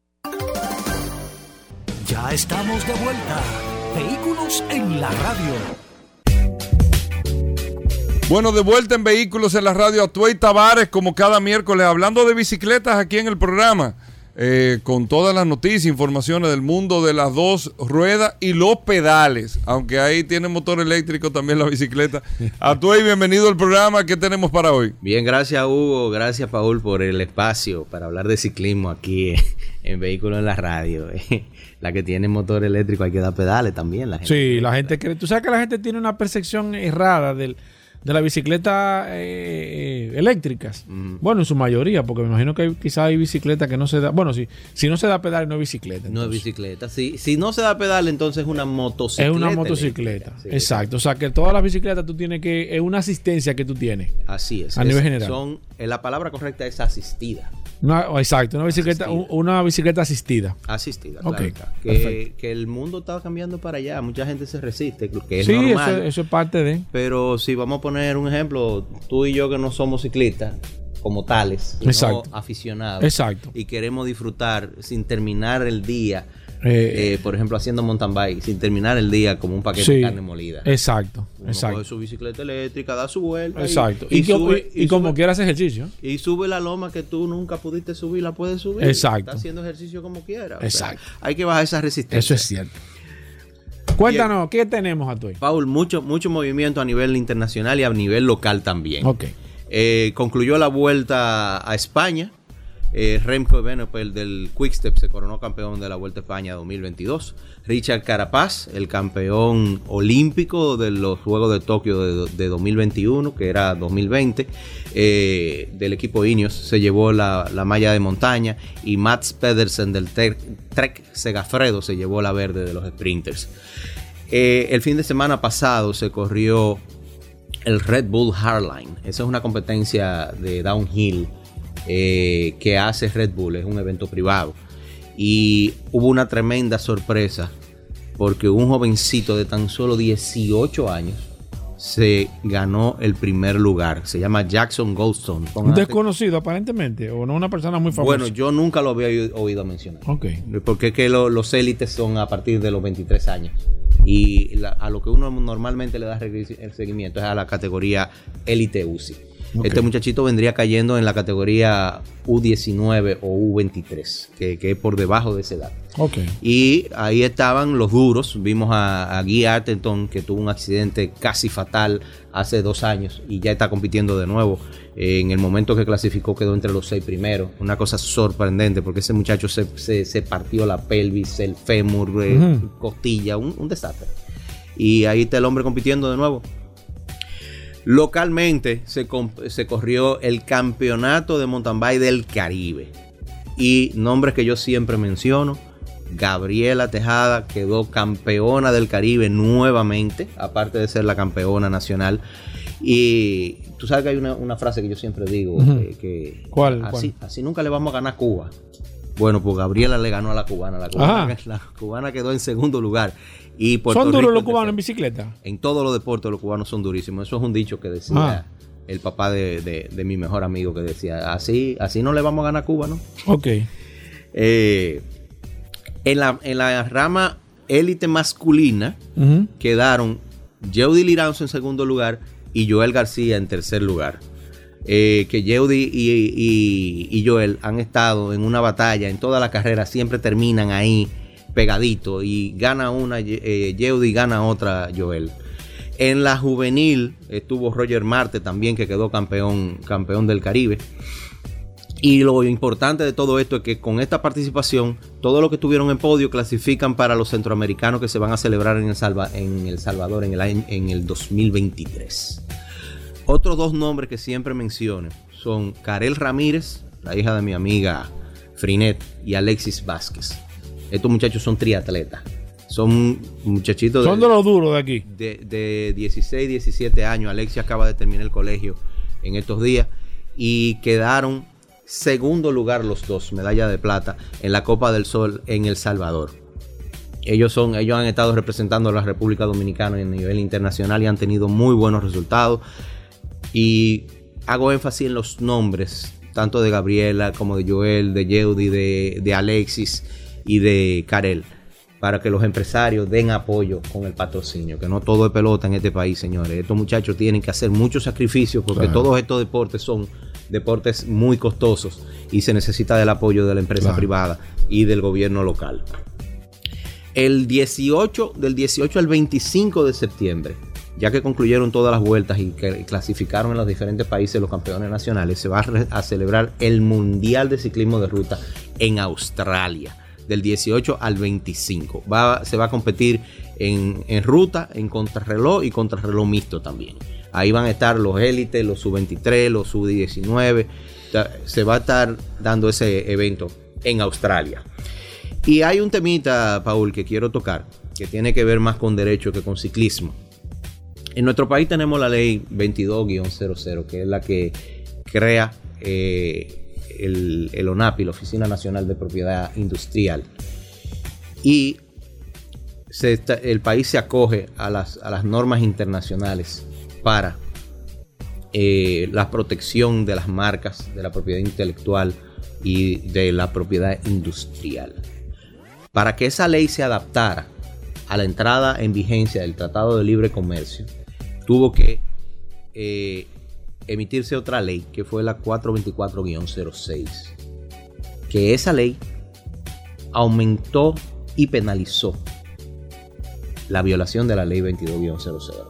Ya estamos de vuelta. Vehículos en la radio. Bueno, de vuelta en Vehículos en la radio, Atuey Tavares, como cada miércoles, hablando de bicicletas aquí en el programa, eh, con todas las noticias, informaciones del mundo de las dos ruedas y los pedales, aunque ahí tiene motor eléctrico también la bicicleta. Atuey, bienvenido al programa, ¿qué tenemos para hoy? Bien, gracias Hugo, gracias Paul por el espacio para hablar de ciclismo aquí en Vehículos en la radio. La que tiene motor eléctrico hay que dar pedales también. La gente Sí, la gente cree. Tú sabes que la gente tiene una percepción errada del, de la bicicleta eh, eléctricas. Bueno, en su mayoría, porque me imagino que quizás hay bicicletas que no se da. Bueno, si, si no se da pedal, no es bicicleta. No es bicicleta. Si, si no se da pedal, entonces es una motocicleta. Es una motocicleta. Exacto. O sea que todas las bicicletas tú tienes que. Es una asistencia que tú tienes. Así es. A Es- nivel general. Son, eh, la palabra correcta es asistida. Una- exacto, una bicicleta, un- una bicicleta asistida. Asistida, claro. Que, que el mundo está cambiando para allá. Mucha gente se resiste, que es sí, normal. eso, eso es parte de. Pero si vamos a poner un ejemplo, tú y yo que no somos ciclistas como tales, sino Exacto. aficionados. Exacto. Y queremos disfrutar sin terminar el día, Eh, eh, por ejemplo, haciendo mountain bike, sin terminar el día como un paquete Sí, de carne molida. Exacto, Uno exacto. coge su bicicleta eléctrica, da su vuelta. Exacto. Y, Y, sube, y- como quieras ejercicio. Y sube la loma que tú nunca pudiste subir, la puedes subir. Exacto. Está haciendo ejercicio como quiera. Sea, Exacto. hay que bajar esa resistencia. Eso es cierto. Cuéntanos, ¿qué tenemos a tu Paul, mucho, mucho movimiento a nivel internacional y a nivel local también. Ok. Eh, concluyó la vuelta a España. Eh, Remco Evenepoel del Quickstep se coronó campeón de la Vuelta a España 2022. Richard Carapaz, el campeón olímpico de los Juegos de Tokio de, de 2021, que era 2020, eh, del equipo Ineos, se llevó la, la malla de montaña. Y Mats Pedersen del Trek Segafredo se llevó la verde de los sprinters. Eh, el fin de semana pasado se corrió el Red Bull Hardline. Esa es una competencia de downhill eh, que hace Red Bull, es un evento privado. Y hubo una tremenda sorpresa porque un jovencito de tan solo 18 años se ganó el primer lugar. Se llama Jackson Goldstone. Un desconocido aparentemente, o no una persona muy famosa. Bueno, yo nunca lo había oído- mencionar. Ok. Porque es que lo- los élites son a partir de los 23 años. Y la- a lo que uno normalmente le da el seguimiento es a la categoría élite UCI. Ok. Este muchachito vendría cayendo en la categoría U19 o U23, que, que es por debajo de esa edad. Ok. Y ahí estaban los duros. Vimos a, a Guy Artenton, que tuvo un accidente casi fatal hace dos años y ya está compitiendo de nuevo. Eh, en el momento que clasificó quedó entre los seis primeros. Una cosa sorprendente porque ese muchacho se, se- se partió la pelvis, el fémur, eh, Ujú. costilla, un, un desastre. Y ahí está el hombre compitiendo de nuevo. Localmente se, corrió el campeonato de mountain bike del Caribe. Y nombres que yo siempre menciono. Gabriela Tejada quedó campeona del Caribe nuevamente, aparte de ser la campeona nacional. Y tú sabes que hay una, una frase que yo siempre digo, eh, que ¿Cuál, Así, así nunca le vamos a ganar a Cuba. Bueno, pues Gabriela le ganó a la cubana. La cubana, *laughs* la cubana quedó en segundo lugar. Y Puerto ¿Son duros los cubanos en bicicleta? En todos los deportes los cubanos son durísimos. Eso es un dicho que decía Ah. el papá de, de- de mi mejor amigo que decía, así, así no le vamos a ganar a Cuba, ¿no? Ok. Eh, en, la, en la rama élite masculina quedaron Yeudi Liranzo en segundo lugar y Joel García en tercer lugar. Eh, que Yeudi y, y- y Joel han estado en una batalla en toda la carrera, siempre terminan ahí pegadito y gana una eh, y gana otra Joel. En la juvenil estuvo Roger Marte también que quedó campeón, campeón del Caribe. Y lo importante de todo esto es que con esta participación, todos los que estuvieron en podio clasifican para los centroamericanos que se van a celebrar en El, en el Salvador en el, año- en el 2023. Otros dos nombres que siempre menciono son Karel Ramírez, la hija de mi amiga Frinet, y Alexis Vázquez. Estos muchachos son triatletas. Son muchachitos Son de los duros de aquí. de, de 16, 17 años. Alexia acaba de terminar el colegio en estos días y quedaron segundo lugar los dos, medalla de plata en la Copa del Sol en El Salvador. Ellos son, ellos han estado representando a la República Dominicana a nivel internacional y han tenido muy buenos resultados. Y hago énfasis en los nombres, tanto de Gabriela como de Joel, de Yeudi, de, de Alexis y de Karel, para que los empresarios den apoyo con el patrocinio, que no todo es pelota en este país, señores. Estos muchachos tienen que hacer muchos sacrificios porque Claro. todos estos deportes son deportes muy costosos y se necesita del apoyo de la empresa Claro. privada y del gobierno local. El 18, del 18 al 25 de septiembre, ya que concluyeron todas las vueltas y que clasificaron en los diferentes países los campeones nacionales, se va a celebrar el Mundial de Ciclismo de Ruta en Australia, del 18 al 25. Va- se va a competir en, en ruta, en contrarreloj y contrarreloj mixto también. Ahí van a estar los élites, los sub-23, los sub-19. Ta- Se va a estar dando ese evento en Australia. Y hay un temita, Paul, que quiero tocar, que tiene que ver más con derecho que con ciclismo. En nuestro país tenemos la ley 22-00, que es la que crea eh, el, ONAPI, la Oficina Nacional de Propiedad Industrial. Y el país se acoge a las, a las normas internacionales para eh, la protección de las marcas, de la propiedad intelectual y de la propiedad industrial. Para que esa ley se adaptara a la entrada en vigencia del Tratado de Libre Comercio, tuvo que eh, emitirse otra ley, que fue la 424-06, que esa ley aumentó y penalizó la violación de la ley 22-00.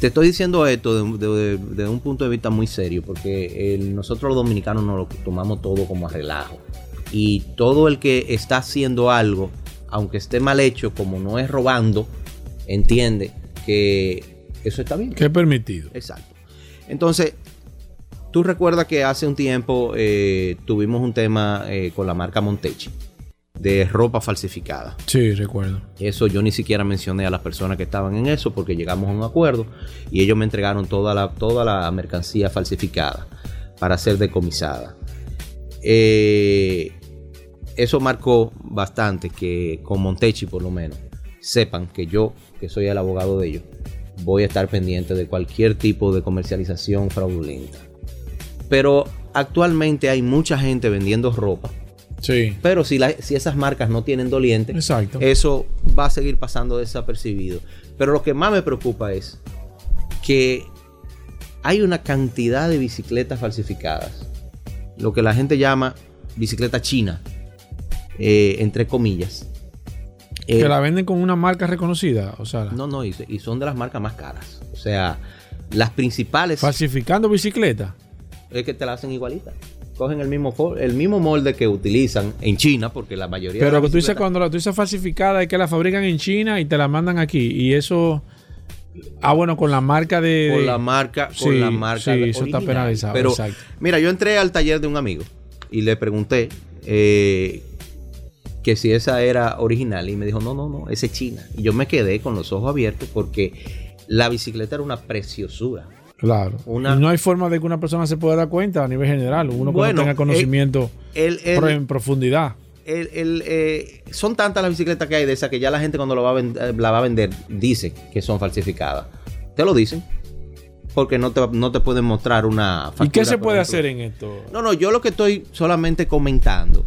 Te estoy diciendo esto de, de- de un punto de vista muy serio, porque el- nosotros los dominicanos nos lo tomamos todo como a relajo. Y todo el que está haciendo algo, aunque esté mal hecho, como no es robando, entiende que eso está bien. Que es permitido. Exacto. Entonces, tú recuerdas que hace un tiempo eh, tuvimos un tema eh, con la marca Montechi de ropa falsificada. Sí, recuerdo. Eso yo ni siquiera mencioné a las personas que estaban en eso porque llegamos a un acuerdo y ellos me entregaron toda la, toda la mercancía falsificada. para ser decomisada. Eh, eso marcó bastante que con Montechi por lo menos sepan que yo, que soy el abogado de ellos, voy a estar pendiente de cualquier tipo de comercialización fraudulenta. Pero actualmente hay mucha gente vendiendo ropa. Sí. Pero si, la- si esas marcas no tienen doliente, eso va a seguir pasando desapercibido. Pero lo que más me preocupa es que hay una cantidad de bicicletas falsificadas. Lo que la gente llama bicicleta china. eh, entre comillas. Eh, Que la venden con una marca reconocida. O sea, no, no, y, y son de las marcas más caras. O sea, las principales. falsificando bicicleta. Es que te la hacen igualita. Cogen el mismo, el mismo molde que utilizan en China, porque la mayoría de Pero las que tú dices cuando la tú dices falsificada es que la fabrican en China y te la mandan aquí. Y eso. Ah, bueno, con la marca de. con de- la marca, con Sí, la marca Sí, eso está penalizado. Pero exacto. mira, yo entré al taller de un amigo y le pregunté eh, que si esa era original y me dijo, no, no, no, esa es China. Y yo me quedé con los ojos abiertos porque la bicicleta era una preciosura. Claro. Una- no hay forma de que una persona se pueda dar cuenta a nivel general. Uno que Bueno, no tenga conocimiento el- el- pro- en profundidad. El- el, eh, son tantas las bicicletas que hay de esas que ya la gente cuando lo va a ven- eh, la va a vender dice que son falsificadas. Te lo dicen. Porque no te, no te pueden mostrar una ¿Y qué factura, se puede ejemplo. hacer en esto? No, no, yo lo que estoy solamente comentando,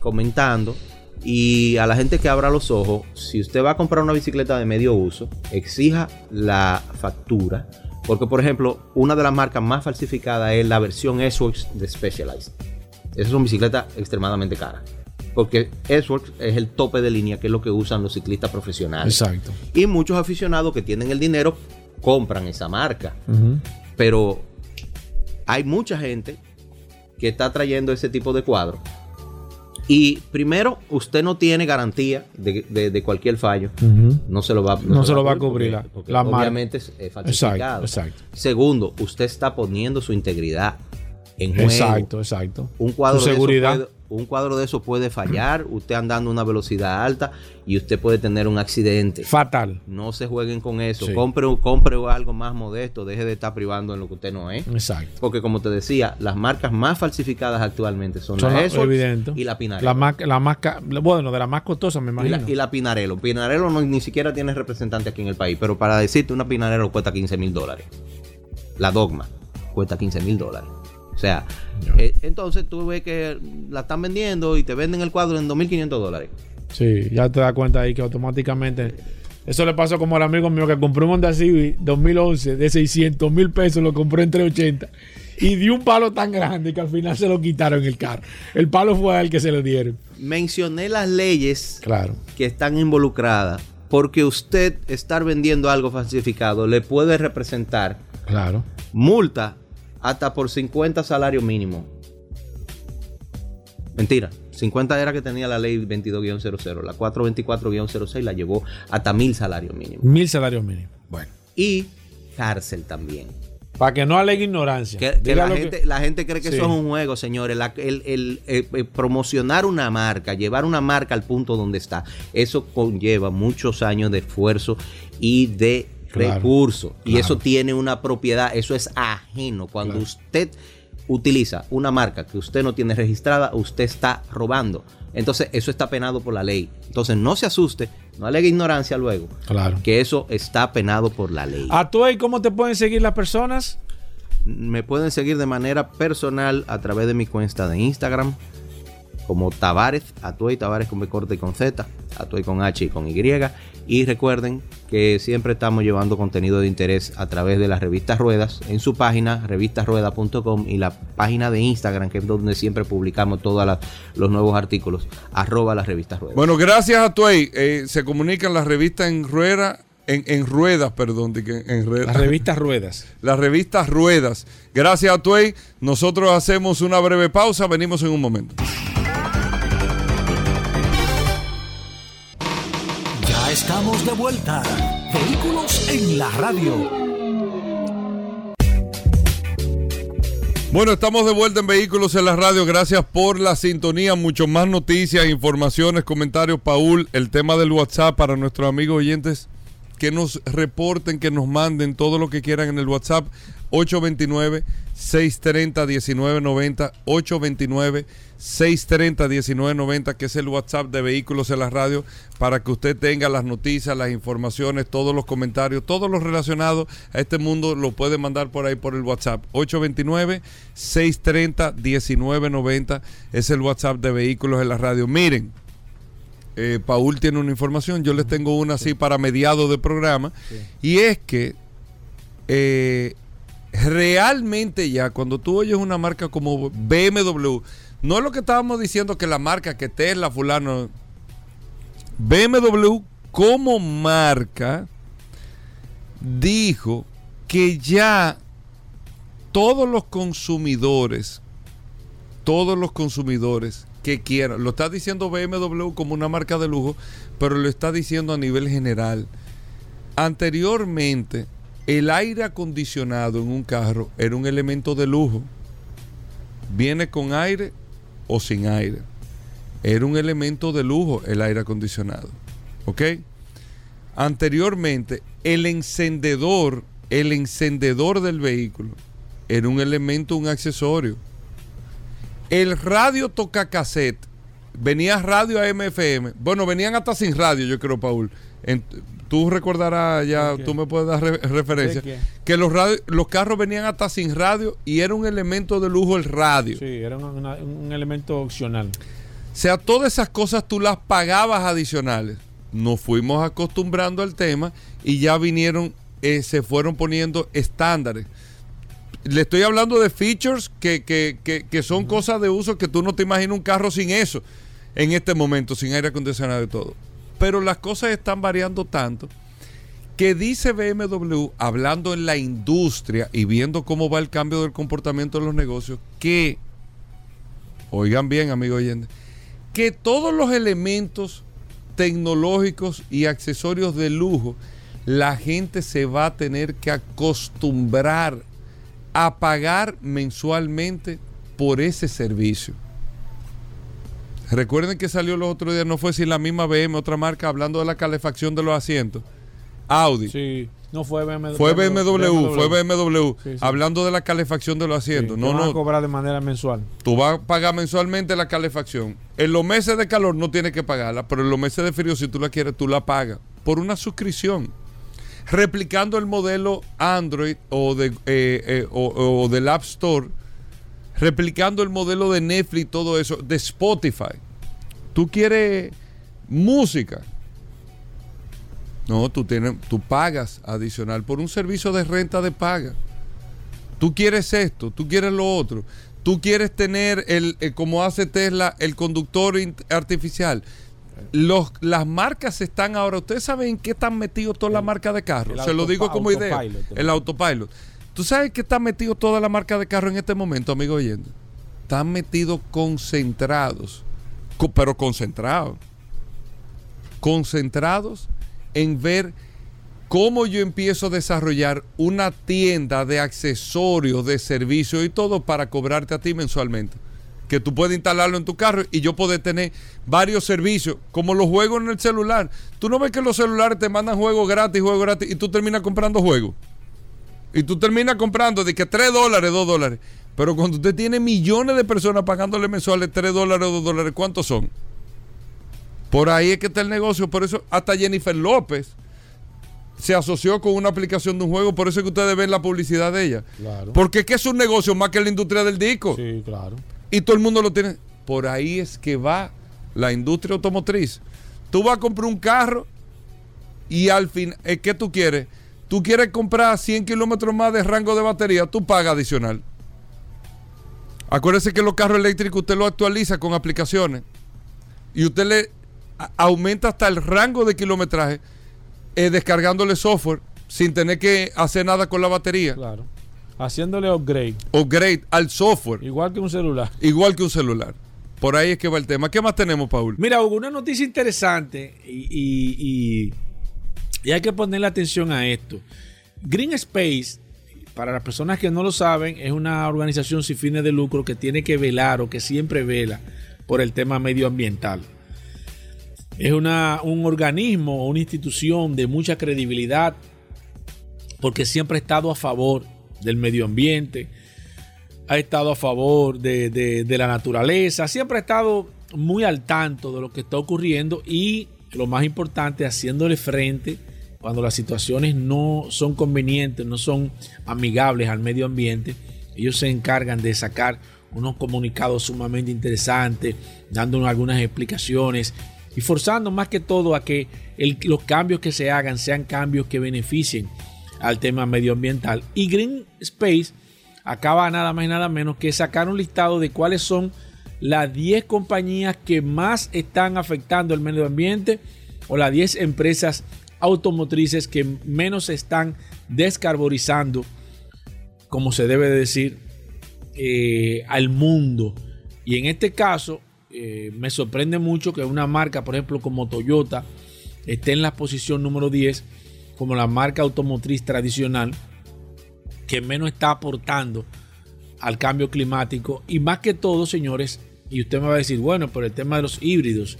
comentando, y a la gente que abra los ojos, si usted va a comprar una bicicleta de medio uso, exija la factura, porque por ejemplo, una de las marcas más falsificadas es la versión S-Works de Specialized. Esas son bicicletas extremadamente caras. Porque S-Works es el tope de línea, que es lo que usan los ciclistas profesionales. Exacto. Y muchos aficionados que tienen el dinero compran esa marca. Pero hay mucha gente que está trayendo ese tipo de cuadros. Y primero, usted no tiene garantía de, de- de cualquier fallo. No se lo va, No se lo va a cubrir la- porque- porque la obviamente es, es falsificado. Exacto, exacto. Segundo, usted está poniendo su integridad en juego. Exacto, exacto. Un cuadro, Su seguridad. Un cuadro de eso puede fallar, usted andando a una velocidad alta y usted puede tener un accidente. Fatal. No se jueguen con eso. Sí. Compre, compre algo más modesto, deje de estar privando en lo que usted no es. Exacto. Porque como te decía, las marcas más falsificadas actualmente son, Son la evidente. y la Pinarello. La la más ca- bueno, de la más costosa, me y, imagino. la, y la Pinarello. Pinarello no, ni siquiera tiene representante aquí en el país, pero para decirte, una Pinarello cuesta 15 mil dólares. La Dogma cuesta 15 mil dólares. O sea, eh, entonces tú ves que la están vendiendo y te venden el cuadro en 2.500 dólares. Sí, ya te das cuenta ahí que automáticamente. Eso le pasó como al amigo mío que compró un Honda Civic 2011 de 600 mil pesos, lo compró en 380 y dio un palo tan grande que al final se lo quitaron el carro. El palo fue al que se lo dieron. Mencioné las leyes Claro. que están involucradas porque usted estar vendiendo algo falsificado le puede representar Claro. multa hasta por 50 salarios mínimos. Mentira. 50 era que tenía la ley 22-00. La 424-06 la llevó hasta mil salarios mínimos. Mil salarios mínimos. Bueno. Y cárcel también. Para que no alegue ignorancia. Que, que Diga la, que- gente, la gente cree que Sí. eso es un juego, señores. La- el, el- el- el promocionar una marca, llevar una marca al punto donde está, eso conlleva muchos años de esfuerzo y de Claro, recursos. Y claro. eso tiene una propiedad, eso es ajeno. Cuando usted utiliza una marca que usted no tiene registrada, usted está robando. Entonces, eso está penado por la ley. Entonces, no se asuste, no alegue ignorancia luego. Claro. Que eso está penado por la ley. ¿A tú y cómo te pueden seguir las personas? Me pueden seguir de manera personal a través de mi cuenta de Instagram como Tavares, Atuey Tavares con B corta y con Z, Atuey con H y con Y. Y recuerden que siempre estamos llevando contenido de interés a través de las revistas Ruedas en su página revistasrueda.com y la página de Instagram que es donde siempre publicamos todos los nuevos artículos, arroba las revistas Ruedas. Bueno, gracias a Tuey. eh, se comunican las revistas en rueda, en, en ruedas, perdón, que en ruedas. Las revistas Ruedas. *laughs* Las revistas Ruedas. Gracias a Tuey. Nosotros hacemos una breve pausa. Venimos en un momento. Estamos de vuelta. Vehículos en la radio. Bueno, estamos de vuelta en Vehículos en la Radio. Gracias por la sintonía. Mucho más noticias, informaciones, comentarios. Paul, el tema del WhatsApp para nuestros amigos oyentes que nos reporten, que nos manden todo lo que quieran en el WhatsApp 829-630-1990, 829-630-1990, que es el WhatsApp de Vehículos en la Radio, para que usted tenga las noticias, las informaciones, todos los comentarios, todo lo relacionado a este mundo lo puede mandar por ahí por el WhatsApp. 829-630-1990 es el WhatsApp de Vehículos en la Radio. Miren, eh, Paul tiene una información, yo les tengo una así para mediados de programa, y es que eh, realmente ya cuando tú oyes una marca como BMW, no es lo que estábamos diciendo que la marca que Tesla, fulano, BMW como marca dijo que ya todos los consumidores, todos los consumidores que quieran, lo está diciendo BMW como una marca de lujo, pero lo está diciendo a nivel general. Anteriormente, el aire acondicionado en un carro era un elemento de lujo. Viene con aire o sin aire. Era un elemento de lujo el aire acondicionado. ¿Ok? Anteriormente, el encendedor, el encendedor del vehículo, era un elemento, un accesorio. El radio toca cassette. Venía radio a MFM. Bueno, venían hasta sin radio, yo creo, Paul. Tú recordarás ya, tú me puedes dar re- referencia, que los, radio- los carros venían hasta sin radio y era un elemento de lujo el radio. Sí, era una- un elemento opcional. O sea, todas esas cosas tú las pagabas adicionales. Nos fuimos acostumbrando al tema y ya vinieron, eh, se fueron poniendo estándares. Le estoy hablando de features que, que- que- que son cosas de uso que tú no te imaginas un carro sin eso en este momento, sin aire acondicionado y todo. Pero las cosas están variando tanto que dice BMW, hablando en la industria y viendo cómo va el cambio del comportamiento de los negocios, que, oigan bien, amigo oyente, que todos los elementos tecnológicos y accesorios de lujo, la gente se va a tener que acostumbrar a pagar mensualmente por ese servicio. Recuerden que salió los otros días, no fue si la misma BM, otra marca, hablando de la calefacción de los asientos. Audi. Sí, no fue BMW. Fue BMW, fue BMW, Sí, sí. hablando de la calefacción de los asientos. Sí, no, van a cobrar de manera mensual. Tú vas a pagar mensualmente la calefacción. En los meses de calor no tienes que pagarla, pero en los meses de frío, si tú la quieres, tú la pagas por una suscripción. Replicando el modelo Android o, de, eh, eh, o, o del App Store, replicando el modelo de Netflix, todo eso, de Spotify. Tú quieres música. No, tú, tienes, tú pagas adicional por un servicio de renta de paga. Tú quieres esto, tú quieres lo otro. Tú quieres tener, el, eh, como hace Tesla, el conductor artificial. Los, las marcas están ahora, ustedes saben en qué están metidos todas las marcas de carro. el Se lo digo como idea. autopilot. El autopilot. ¿Tú sabes qué están metidos toda la marca de carro en este momento, amigo oyente? Están metidos concentrados, co- pero concentrados. Concentrados en ver cómo yo empiezo a desarrollar una tienda de accesorios, de servicios y todo para cobrarte a ti mensualmente. Que tú puedes instalarlo en tu carro y yo puedo tener varios servicios, como los juegos en el celular. Tú no ves que los celulares te mandan juegos gratis, juegos gratis, y tú terminas comprando juegos. Y tú terminas comprando de que 3 dólares, 2 dólares. Pero cuando usted tiene millones de personas pagándole mensuales 3 dólares o 2 dólares, ¿cuántos son? Por ahí es que está el negocio. Por eso hasta Jennifer López se asoció con una aplicación de un juego. Por eso es que ustedes ven la publicidad de ella. Claro. Porque es que es un negocio más que la industria del disco. Sí, claro. Y todo el mundo lo tiene. Por ahí es que va la industria automotriz. Tú vas a comprar un carro y al fin, ¿qué tú quieres? Tú quieres comprar 100 kilómetros más de rango de batería, tú pagas adicional. Acuérdese que los carros eléctricos usted los actualiza con aplicaciones y usted le aumenta hasta el rango de kilometraje eh, descargándole software sin tener que hacer nada con la batería. Claro. Haciéndole upgrade. Upgrade al software. Igual que un celular. Igual que un celular. Por ahí es que va el tema. ¿Qué más tenemos, Paul? Mira, Hugo, una noticia interesante y, y- y- y hay que ponerle atención a esto. Green Space, para las personas que no lo saben, es una organización sin fines de lucro que tiene que velar o que siempre vela por el tema medioambiental. Es una, un organismo o una institución de mucha credibilidad porque siempre ha estado a favor del medio ambiente, ha estado a favor de, de- de la naturaleza, siempre ha estado muy al tanto de lo que está ocurriendo y lo más importante, haciéndole frente cuando las situaciones no son convenientes, no son amigables al medio ambiente. Ellos se encargan de sacar unos comunicados sumamente interesantes, dándonos algunas explicaciones y forzando más que todo a que los cambios que se hagan sean cambios que beneficien al tema medioambiental. Y Green Space acaba nada más y nada menos que sacar un listado de cuáles son las 10 compañías que más están afectando el medio ambiente o las 10 empresas automotrices que menos están descarbonizando, como se debe de decir, eh, al mundo. Y en este caso, eh, me sorprende mucho que una marca, por ejemplo, como Toyota, esté en la posición número 10 como la marca automotriz tradicional que menos está aportando al cambio climático. Y más que todo, señores, y usted me va a decir, bueno, pero el tema de los híbridos,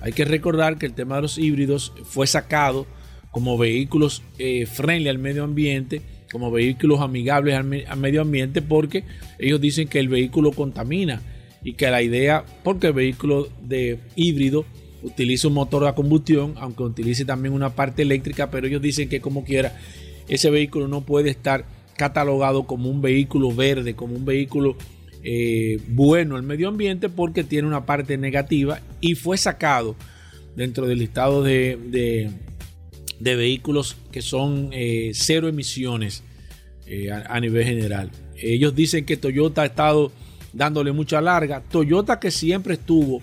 hay que recordar que el tema de los híbridos fue sacado como vehículos eh, friendly al medio ambiente, como vehículos amigables al, me- al medio ambiente, porque ellos dicen que el vehículo contamina y que la idea, porque el vehículo de híbrido utiliza un motor a combustión, aunque utilice también una parte eléctrica, pero ellos dicen que como quiera, ese vehículo no puede estar catalogado como un vehículo verde, como un vehículo eh, bueno al medio ambiente porque tiene una parte negativa y fue sacado dentro del listado de- de vehículos que son eh, cero emisiones eh, a, a nivel general. Ellos dicen que Toyota ha estado dándole mucha larga. Toyota que siempre estuvo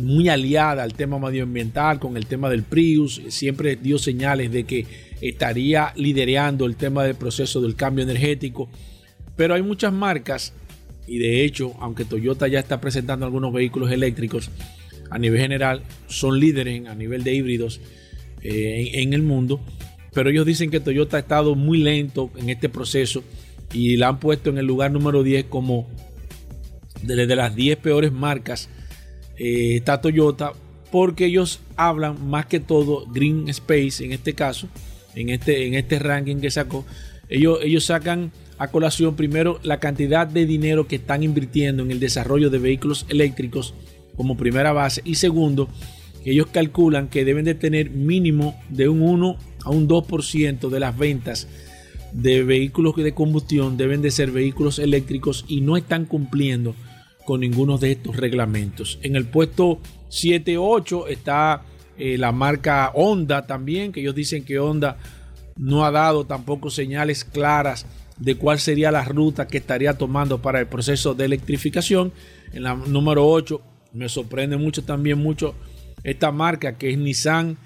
muy aliada al tema medioambiental con el tema del Prius, siempre dio señales de que estaría liderando el tema del proceso del cambio energético. Pero hay muchas marcas y de hecho, aunque Toyota ya está presentando algunos vehículos eléctricos a nivel general, son líderes a nivel de híbridos eh, en, el mundo. Pero ellos dicen que Toyota ha estado muy lento en este proceso y la han puesto en el lugar número 10 como de, de las 10 peores marcas. eh, está Toyota porque ellos hablan más que todo Green Space en este caso, en este, en este ranking que sacó. Ellos, ellos sacan a colación primero la cantidad de dinero que están invirtiendo en el desarrollo de vehículos eléctricos como primera base y segundo ellos calculan que deben de tener mínimo de un 1 a un 2% de las ventas de vehículos de combustión deben de ser vehículos eléctricos y no están cumpliendo con ninguno de estos reglamentos. En el puesto 7-8 está eh, la marca Honda también, que ellos dicen que Honda no ha dado tampoco señales claras de cuál sería la ruta que estaría tomando para el proceso de electrificación. En la número 8 me sorprende mucho también mucho esta marca que es Nissan,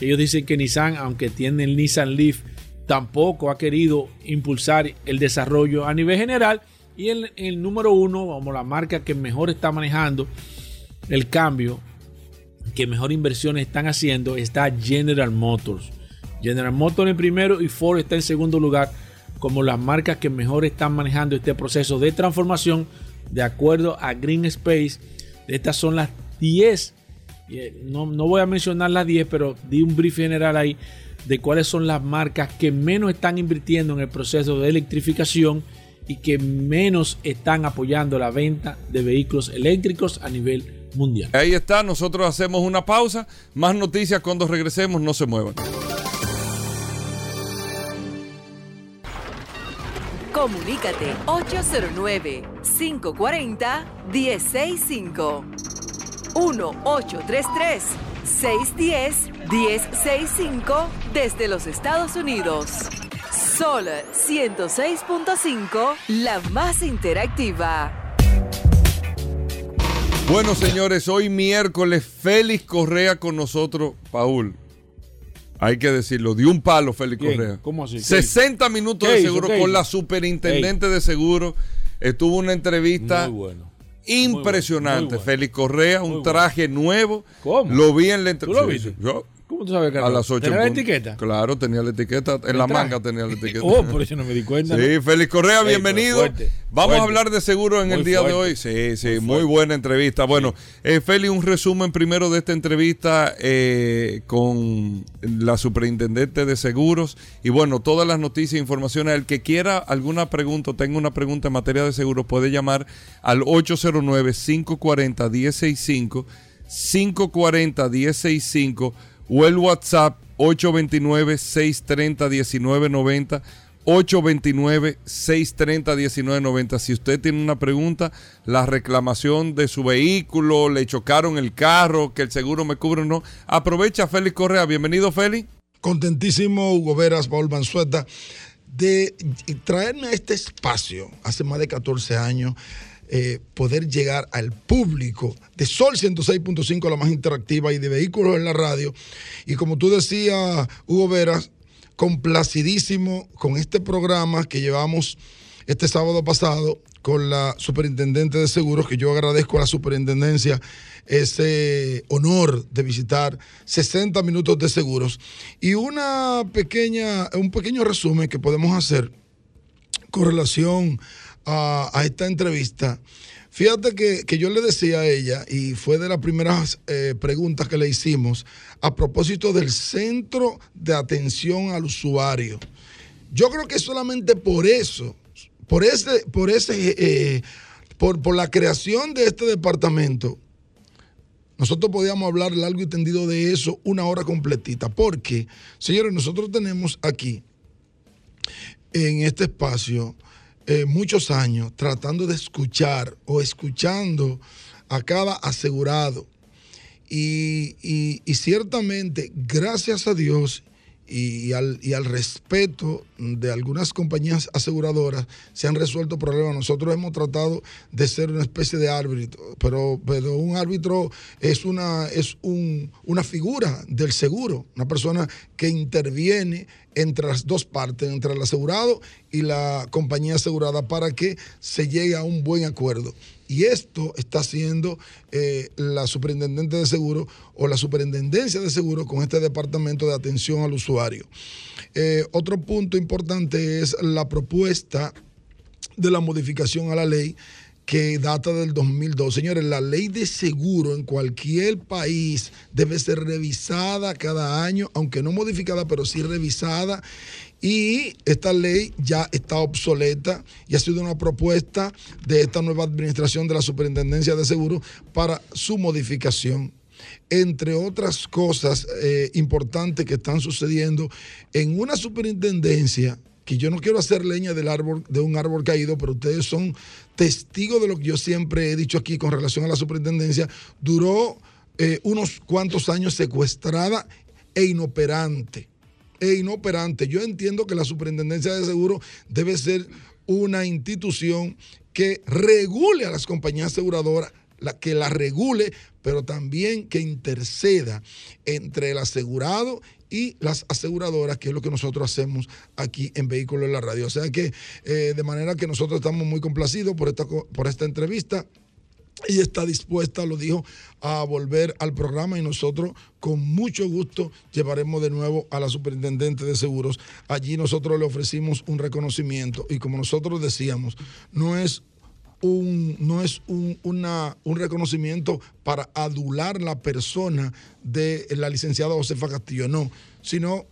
ellos dicen que Nissan, aunque tiene el Nissan Leaf, tampoco ha querido impulsar el desarrollo a nivel general. Y el, el número uno, como la marca que mejor está manejando el cambio, que mejor inversiones están haciendo, está General Motors. General Motors en primero y Ford está en segundo lugar como las marcas que mejor están manejando este proceso de transformación de acuerdo a Green Space. Estas son las 10 eh, no, no voy a mencionar las 10, pero di un brief general ahí de cuáles son las marcas que menos están invirtiendo en el proceso de electrificación y que menos están apoyando la venta de vehículos eléctricos a nivel mundial. Ahí está, nosotros hacemos una pausa. Más noticias cuando regresemos, no se muevan. Comunícate 809-540-1065. 1-833-610-1065 desde los Estados Unidos. Sol 106.5, la más interactiva. Bueno, señores, hoy miércoles, Félix Correa con nosotros, Paul. Hay que decirlo, dio un palo Félix ¿Quién? Correa. ¿Cómo así? ¿Qué 60 hizo? minutos ¿Qué de seguro ¿Qué con la superintendente de seguro. Estuvo una entrevista Muy bueno. Impresionante. Muy bueno. Félix Correa, un bueno. traje nuevo. ¿Cómo? Lo vi en la ¿Tú lo entrevista. viste? Yo, ¿Cómo tú sabes, A Carlos? las 8 ¿Tenía la etiqueta? Claro, tenía la etiqueta. En la traje? manga tenía la etiqueta. Oh, por eso no me di cuenta. Sí, ¿no? Félix Correa, bienvenido. fuerte, Vamos a hablar de seguro en el día de hoy. Sí, sí, muy, buena entrevista. Bueno, eh, Félix, un resumen primero de esta entrevista eh, con la superintendente de seguros. Y bueno, todas las noticias e informaciones. El que quiera alguna pregunta o tenga una pregunta en materia de seguros puede llamar al 809-540-165. 540-165 o el WhatsApp 829-630-1990. 829-630-1990. Si usted tiene una pregunta, la reclamación de su vehículo, le chocaron el carro, que el seguro me cubre o no, aprovecha Félix Correa. Bienvenido, Félix. Contentísimo, Hugo Veras, Paul Manzueta, de traerme a este espacio hace más de 14 años, eh, poder llegar al público de Sol 106.5, la más interactiva, y de vehículos en la radio. Y como tú decías, Hugo Veras, complacidísimo con este programa que llevamos este sábado pasado con la superintendente de seguros, que yo agradezco a la superintendencia ese honor de visitar 60 minutos de seguros. Y una pequeña, un pequeño resumen que podemos hacer con relación a, esta entrevista. Fíjate que, que, yo le decía a ella, y fue de las primeras eh, preguntas que le hicimos, a propósito del centro de atención al usuario. Yo creo que solamente por eso, por ese, por ese, eh, por, por la creación de este departamento, nosotros podíamos hablar largo y tendido de eso una hora completita. Porque, señores, nosotros tenemos aquí, en este espacio, eh, muchos años tratando de escuchar o escuchando a cada asegurado. Y, ciertamente, gracias a Dios y al, y al, respeto de algunas compañías aseguradoras, se han resuelto problemas. Nosotros hemos tratado de ser una especie de árbitro, pero, pero un árbitro es, una, es un, una figura del seguro, una persona que interviene entre las dos partes, entre el asegurado y la compañía asegurada, para que se llegue a un buen acuerdo. Y esto está haciendo eh, la superintendente de seguro o la superintendencia de seguro con este departamento de atención al usuario. Eh, otro punto importante es la propuesta de la modificación a la ley que data del 2002. Señores, la ley de seguro en cualquier país debe ser revisada cada año, aunque no modificada, pero sí revisada. Y esta ley ya está obsoleta y ha sido una propuesta de esta nueva administración de la Superintendencia de Seguros para su modificación entre otras cosas eh, importantes que están sucediendo en una superintendencia que yo no quiero hacer leña del árbol, de un árbol caído, pero ustedes son testigos de lo que yo siempre he dicho aquí con relación a la superintendencia. Duró eh, unos cuantos años secuestrada e inoperante. E inoperante. Yo entiendo que la superintendencia de seguro debe ser una institución que regule a las compañías aseguradoras, que la regule, pero también que interceda entre el asegurado y las aseguradoras, que es lo que nosotros hacemos aquí en Vehículos en la Radio. O sea que eh, de manera que nosotros estamos muy complacidos por esta, por esta entrevista. Ella está dispuesta, lo dijo, a volver al programa y nosotros con mucho gusto llevaremos de nuevo a la superintendente de seguros. Allí nosotros le ofrecimos un reconocimiento y como nosotros decíamos, no es un, no es un, una, un reconocimiento para adular la persona de la licenciada Josefa Castillo, no, sino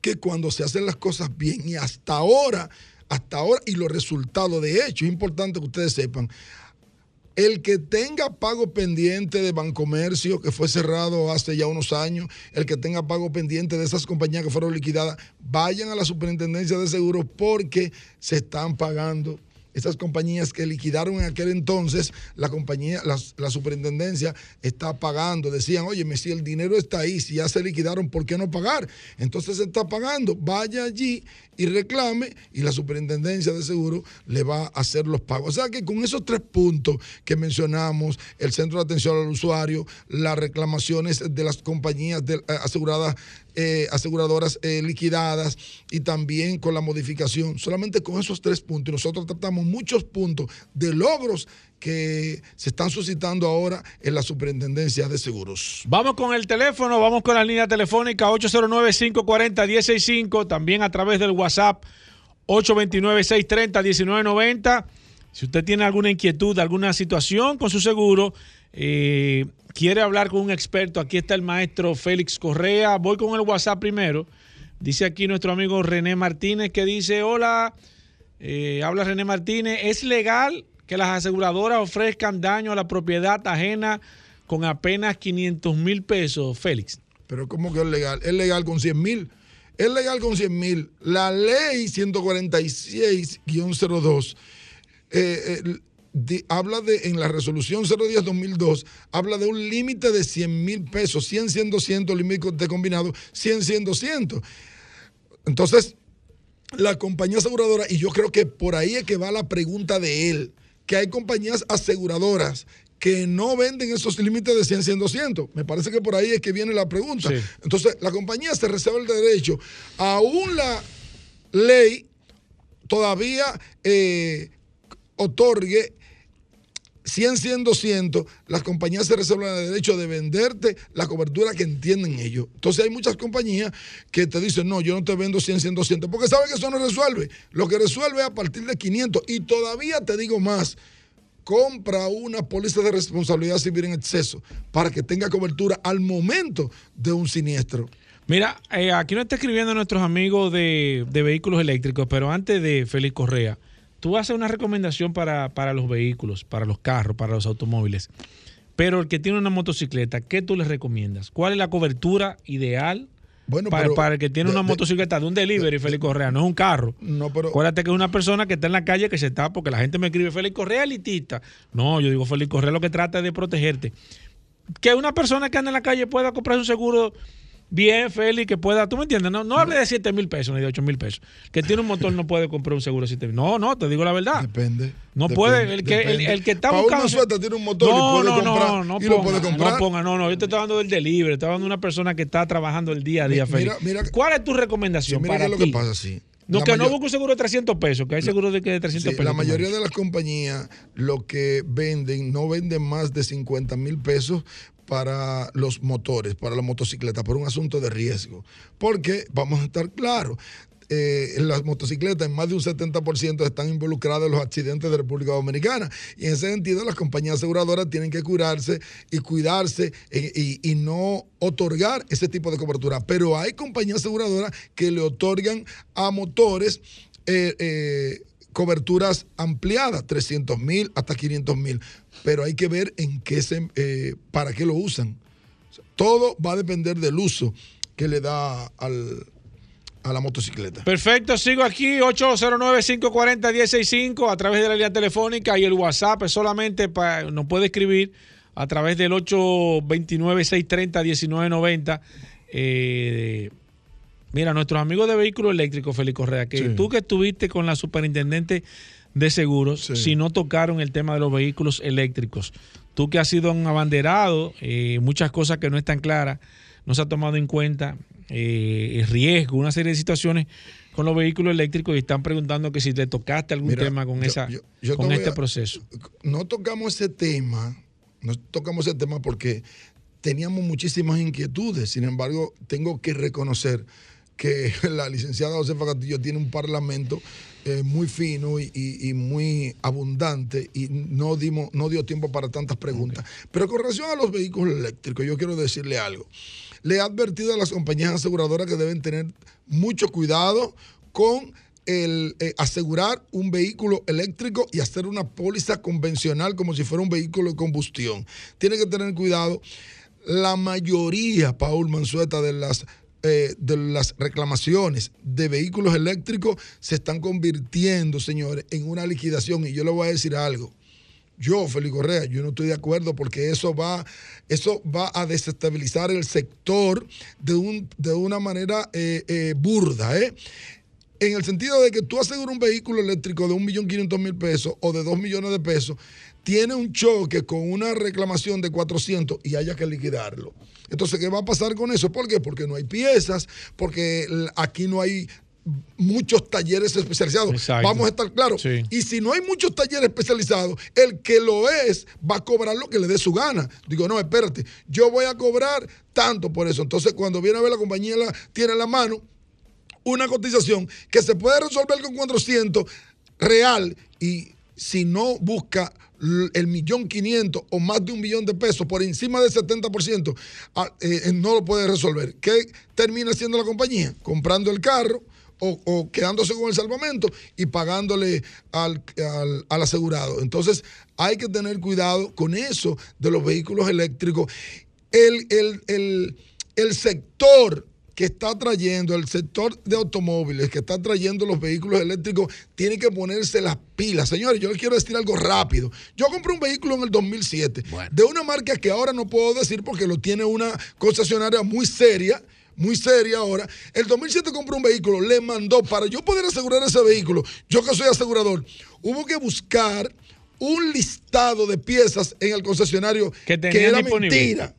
que cuando se hacen las cosas bien y hasta ahora, hasta ahora, y los resultados, de hecho, es importante que ustedes sepan, el que tenga pago pendiente de Bancomercio, que fue cerrado hace ya unos años, el que tenga pago pendiente de esas compañías que fueron liquidadas, vayan a la superintendencia de seguros porque se están pagando esas compañías que liquidaron en aquel entonces, la compañía, la, la, superintendencia está pagando. Decían, oye, si el dinero está ahí, si ya se liquidaron, ¿por qué no pagar? Entonces se está pagando. Vaya allí y reclame y la superintendencia de seguro le va a hacer los pagos. O sea que con esos tres puntos que mencionamos, el centro de atención al usuario, las reclamaciones de las compañías de, eh, aseguradas eh, aseguradoras eh, liquidadas y también con la modificación. Solamente con esos tres puntos. Y nosotros tratamos muchos puntos de logros que se están suscitando ahora en la Superintendencia de Seguros. Vamos con el teléfono, vamos con la línea telefónica 809-540-165, también a través del WhatsApp 829-630-1990. Si usted tiene alguna inquietud, alguna situación con su seguro, eh, quiere hablar con un experto, aquí está el maestro Félix Correa. Voy con el WhatsApp primero. Dice aquí nuestro amigo René Martínez que dice, hola, eh, habla René Martínez, ¿es legal que las aseguradoras ofrezcan daño a la propiedad ajena con apenas 500 mil pesos, Félix? Pero ¿cómo que es legal? Es legal con 100 mil. Es legal con 100 mil. La ley 146-02 eh, eh, habla de, en la resolución 010-2002, habla de un límite de 100 mil pesos, 100, 100, 200, límite de combinado, 100, 100, 200. Entonces, la compañía aseguradora, y yo creo que por ahí es que va la pregunta de él, que hay compañías aseguradoras que no venden esos límites de 100, 100, 200. Me parece que por ahí es que viene la pregunta. Entonces, la compañía se reserva el derecho, aún la ley todavía eh, otorgue 100, 100, 200, las compañías se reservan el derecho de venderte la cobertura que entienden ellos. Entonces hay muchas compañías que te dicen, no, yo no te vendo 100, 100, 200, porque saben que eso no resuelve. Lo que resuelve es a partir de 500. Y todavía te digo más, compra una póliza de responsabilidad civil en exceso para que tenga cobertura al momento de un siniestro. Mira, eh, aquí nos está escribiendo nuestros amigos de, de vehículos eléctricos, pero antes de Félix Correa, tú haces una recomendación para, para los vehículos, para los carros, para los automóviles. Pero el que tiene una motocicleta, ¿qué tú le recomiendas? ¿Cuál es la cobertura ideal Bueno, para, pero para el que tiene de- una de- motocicleta de un delivery, Félix Correa? No es un carro. No, pero Acuérdate que es una persona que está en la calle que se está, porque la gente me escribe Félix Correa elitista. No, yo digo Félix Correa lo que trata es de protegerte. Que una persona que anda en la calle pueda comprar un seguro bien, Félix, que pueda, tú me entiendes, no, no hable de 7 mil pesos ni de 8 mil pesos. Que tiene un motor no puede comprar un seguro de 7 mil. No, no, te digo la verdad. Depende. No Depende, puede, el que, el, el que está Paul buscando. Manzueta tiene un motor y no, puede no, comprar, no, no y lo ponga, puede comprar. No ponga, no, no, yo te estoy hablando del delivery, estoy hablando de una persona que está trabajando el día a día, Mira- Félix. mira- ¿Cuál es tu recomendación mira para lo ti? que pasa, sí. No, La que no mayor- busque un seguro de 300 pesos, que hay seguros de, que de 300 Sí, pesos. la mayoría de las compañías lo que venden no venden más de 50 mil pesos para los motores, para la motocicleta, por un asunto de riesgo. Porque, vamos a estar claros, eh, las motocicletas en más de un 70% están involucradas en los accidentes de República Dominicana. Y en ese sentido, las compañías aseguradoras tienen que curarse y cuidarse eh, y, y no otorgar ese tipo de cobertura. Pero hay compañías aseguradoras que le otorgan a motores eh, eh, coberturas ampliadas, 300 mil hasta 500 mil. Pero hay que ver en qué se, eh, para qué lo usan. Todo va a depender del uso que le da al, a la motocicleta. Perfecto, sigo aquí, 809-540-165 a través de la línea telefónica y el WhatsApp solamente para, nos puede escribir a través del 829-630-1990. Eh, mira, nuestros amigos de vehículos eléctricos, Félix Correa, que Sí. tú que estuviste con la superintendente de seguros, si no tocaron el tema de los vehículos eléctricos, tú que has sido un abanderado, eh, muchas cosas que no están claras, no se ha tomado en cuenta eh, el riesgo, una serie de situaciones con los vehículos eléctricos y están preguntando que si le tocaste algún Mira, tema con, yo- esa, yo- yo te con este a- proceso. no tocamos ese tema, no tocamos ese tema porque teníamos muchísimas inquietudes. Sin embargo, tengo que reconocer que *laughs* la licenciada Josefa Castillo tiene un parlamento eh, muy fino y, y- y muy abundante y no, dimos, no dio tiempo para tantas preguntas. Pero con relación a los vehículos eléctricos, yo quiero decirle algo. Le he advertido a las compañías aseguradoras que deben tener mucho cuidado con el eh, asegurar un vehículo eléctrico y hacer una póliza convencional como si fuera un vehículo de combustión. Tiene que tener cuidado. La mayoría, Paul Manzueta, de las, eh, de las reclamaciones de vehículos eléctricos se están convirtiendo, señores, en una liquidación. Y yo le voy a decir algo. Yo, Félix Correa, yo no estoy de acuerdo porque eso va, eso va a desestabilizar el sector de, un, de una manera eh, eh, burda. en el sentido de que tú aseguras un vehículo eléctrico de 1.500.000 pesos o de 2 millones de pesos, tiene un choque con una reclamación de 400 y haya que liquidarlo. Entonces, ¿qué va a pasar con eso? ¿Por qué? Porque no hay piezas, porque aquí no hay muchos talleres especializados. Exacto. Vamos a estar claros. Sí. Y si no hay muchos talleres especializados, el que lo es va a cobrar lo que le dé su gana. Digo, no, espérate, yo voy a cobrar tanto por eso. Entonces, cuando viene a ver la compañía la, tiene en la mano una cotización que se puede resolver con 400 real y si no busca el millón quinientos o más de un millón de pesos por encima del 70%, ah, eh, eh, no lo puede resolver. ¿Qué termina haciendo la compañía? Comprando el carro o, quedándose con el salvamento y pagándole al, al- al asegurado. Entonces hay que tener cuidado con eso de los vehículos eléctricos. El, el- el- el sector que está trayendo, el sector de automóviles que está trayendo los vehículos eléctricos, tiene que ponerse las pilas. Señores, yo les quiero decir algo rápido. Yo compré un vehículo en el 2007 de una marca que ahora no puedo decir porque lo tiene una concesionaria muy seria. Muy seria ahora. El 2007 compré un vehículo, le mandó para yo poder asegurar ese vehículo. Yo que soy asegurador, hubo que buscar un listado de piezas en el concesionario Que era disponible. mentira.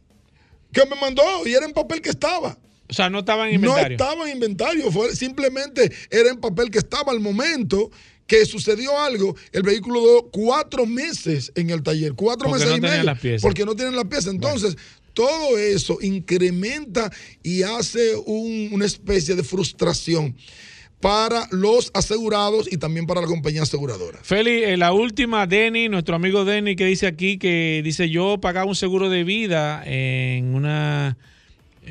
Que me mandó y era en papel que estaba. O sea, no estaba en inventario. No estaba en inventario, fue, simplemente era en papel que estaba al momento que sucedió algo. El vehículo duró cuatro meses en el taller, cuatro Porque meses no y medio, las piezas. porque no tienen las piezas. Entonces, todo eso incrementa y hace un- una especie de frustración para los asegurados y también para la compañía aseguradora. Feli, eh, la última, Denny, nuestro amigo Denny, que dice aquí que dice yo pagaba un seguro de vida en una,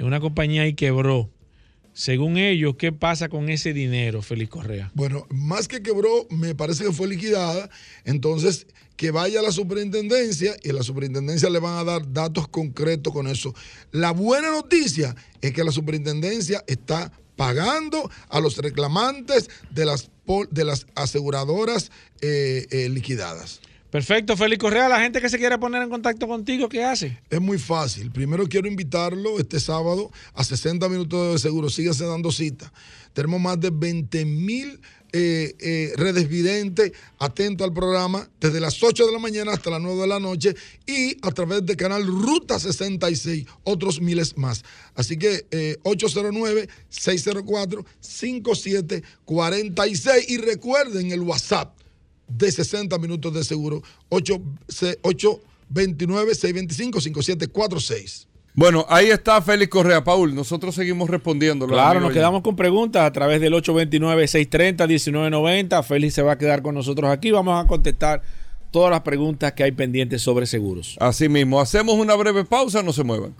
una compañía y quebró. Según ellos, ¿qué pasa con ese dinero, Félix Correa? Bueno, más que quebró, me parece que fue liquidada. Entonces, que vaya a la superintendencia y a la superintendencia le van a dar datos concretos con eso. La buena noticia es que la superintendencia está pagando a los reclamantes de las, de las aseguradoras eh, eh, liquidadas. Perfecto, Félix Correa, la gente que se quiera poner en contacto contigo, ¿qué hace? Es muy fácil. Primero quiero invitarlo este sábado a 60 minutos de seguro. Sígase dando cita. Tenemos más de 20 mil eh, eh, redes videntes atentos al programa desde las 8 de la mañana hasta las 9 de la noche y a través del canal Ruta 66, otros miles más. Así que eh, 809-604-5746 y recuerden el WhatsApp de 60 minutos de seguro 829-625-5746. Bueno, ahí está Félix Correa. Paul, nosotros seguimos respondiendo. Claro, nos quedamos con preguntas a través del 829-630-1990. Félix se va a quedar con nosotros aquí. Vamos a contestar todas las preguntas que hay pendientes sobre seguros. Así mismo, hacemos una breve pausa, no se muevan.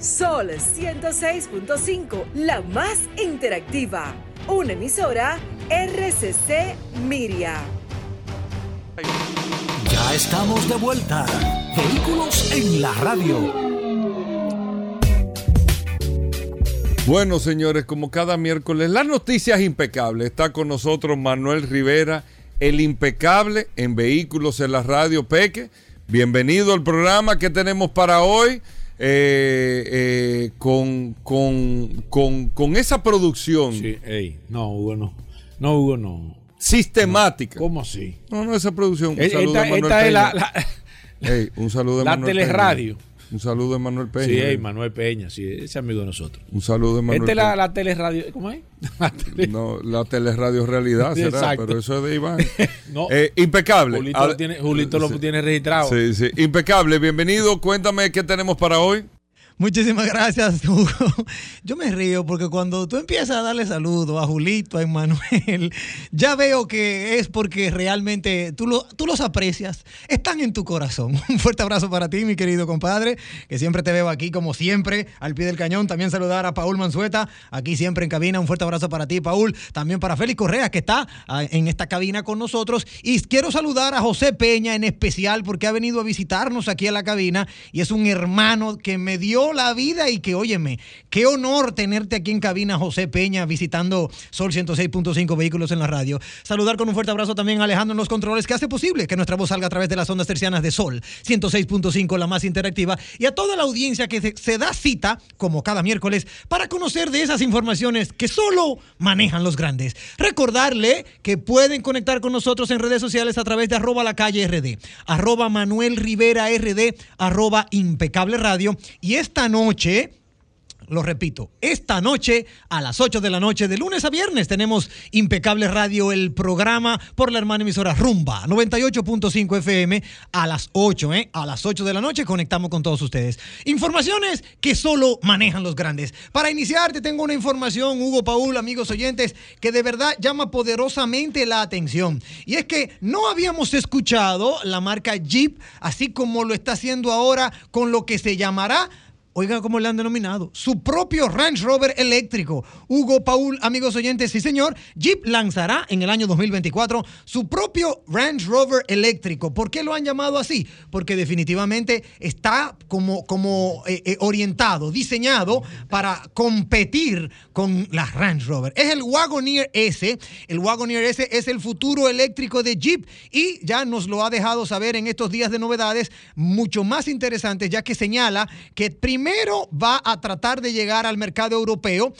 Sol 106.5, la más interactiva. Una emisora RCC Miria. Ya estamos de vuelta. Vehículos en la radio. Bueno, señores, como cada miércoles, las noticias impecables. Está con nosotros Manuel Rivera, el impecable en vehículos en la radio Peque. Bienvenido al programa que tenemos para hoy. Eh, eh, con, con, con, con esa producción Sí, ey, no, Hugo, no. No, Hugo, no. sistemática. ¿Cómo así? No, no, esa producción. Un Eh, saludo esta- a Manuel esta es la- Peña. Ey, un saludo de La Manuel teleradio. Peña. Un saludo de Manuel Peña. Sí, ey, Manuel Peña, sí, ese amigo de nosotros. Un saludo de Manuel Esta es la, la teleradio, ¿cómo es? *laughs* No, la teleradio realidad será, Exacto. pero eso es de Iván. *laughs* No. Eh, impecable. Julito, lo tiene, Julito lo tiene registrado. Sí, sí. Impecable. Bienvenido. Cuéntame qué tenemos para hoy. Muchísimas gracias, *laughs* Hugo. Yo me río porque cuando tú empiezas a darle saludos a Julito, a Emanuel, *laughs* ya veo que es porque realmente tú, lo- tú los aprecias, están en tu corazón. *laughs* Un fuerte abrazo para ti, mi querido compadre, que siempre te veo aquí como siempre, al pie del cañón. También saludar a Paul Manzueta, aquí siempre en cabina. Un fuerte abrazo para ti, Paul. También para Félix Correa, que está ah, en esta cabina con nosotros. Y quiero saludar a José Peña en especial porque ha venido a visitarnos aquí a la cabina y es un hermano que me dio la vida y que, óyeme, qué honor tenerte aquí en cabina, José Peña, visitando Sol 106.5 Vehículos en la radio. Saludar con un fuerte abrazo también a Alejandro en los controles, que hace posible que nuestra voz salga a través de las ondas tercianas de Sol 106.5, la más interactiva, y a toda la audiencia que se da cita, como cada miércoles, para conocer de esas informaciones que solo manejan los grandes. Recordarle que pueden conectar con nosotros en redes sociales a través de arroba la calle RD, arroba Manuel Rivera RD, arroba impecable radio. Y esta noche, lo repito, esta noche a las 8 de la noche, de lunes a viernes, tenemos Impecable Radio, el programa por la hermana emisora Rumba, 98.5 FM, a las 8, ¿eh? A las 8 de la noche conectamos con todos ustedes. Informaciones que solo manejan los grandes. Para iniciar, te tengo una información, Hugo Paul, amigos oyentes, que de verdad llama poderosamente la atención. Y es que no habíamos escuchado la marca Jeep, así como lo está haciendo ahora con lo que se llamará Oiga cómo le han denominado. Su propio Range Rover eléctrico. Hugo Paul, amigos oyentes, sí señor. Jeep lanzará en el año 2024 su propio Range Rover eléctrico. ¿Por qué lo han llamado así? Porque definitivamente está como, como eh, eh, orientado, diseñado para competir con la Range Rover. Es el Wagoneer S. El Wagoneer S es el futuro eléctrico de Jeep y ya nos lo ha dejado saber en estos días de novedades mucho más interesantes, ya que señala que primero va a tratar de llegar al mercado europeo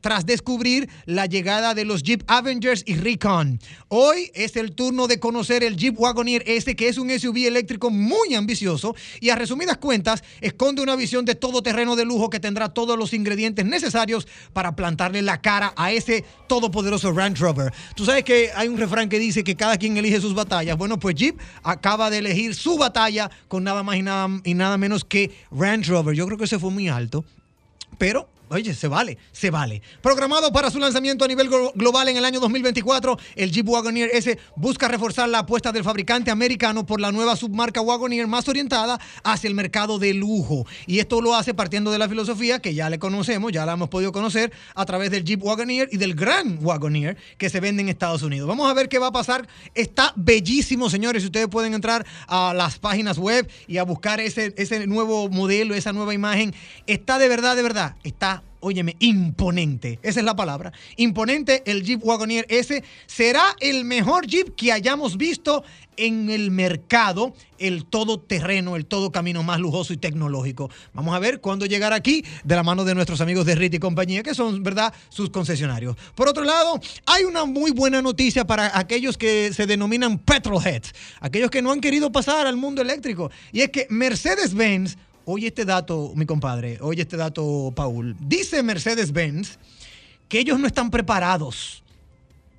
tras descubrir la llegada de los Jeep Avengers y Recon. Hoy es el turno de conocer el Jeep Wagoneer S, que es un SUV eléctrico muy ambicioso y a resumidas cuentas esconde una visión de todoterreno de lujo que tendrá todos los ingredientes necesarios para plantarle la cara a ese todopoderoso Range Rover. Tú sabes que hay un refrán que dice que cada quien elige sus batallas. Bueno, pues Jeep acaba de elegir su batalla con nada más y nada, y nada menos que Range Rover. Yo creo que se fue muy alto, pero Oye, se vale, se vale. Programado para su lanzamiento a nivel glo- global en el año 2024, el Jeep Wagoneer S busca reforzar la apuesta del fabricante americano por la nueva submarca Wagoneer más orientada hacia el mercado de lujo. Y esto lo hace partiendo de la filosofía que ya le conocemos, ya la hemos podido conocer a través del Jeep Wagoneer y del Grand Wagoneer que se vende en Estados Unidos. Vamos a ver qué va a pasar. Está bellísimo, señores. Ustedes pueden entrar a las páginas web y a buscar ese, ese nuevo modelo, esa nueva imagen. Está de verdad, de verdad, está Óyeme, imponente. Esa es la palabra. Imponente el Jeep Wagoneer S. Será el mejor Jeep que hayamos visto en el mercado, el todoterreno, el todo camino más lujoso y tecnológico. Vamos a ver cuándo llegará aquí de la mano de nuestros amigos de RIT y compañía, que son, ¿verdad?, sus concesionarios. Por otro lado, hay una muy buena noticia para aquellos que se denominan petrolheads, aquellos que no han querido pasar al mundo eléctrico. Y es que Mercedes-Benz Oye este dato, mi compadre, oye este dato, Paul. Dice Mercedes-Benz que ellos no están preparados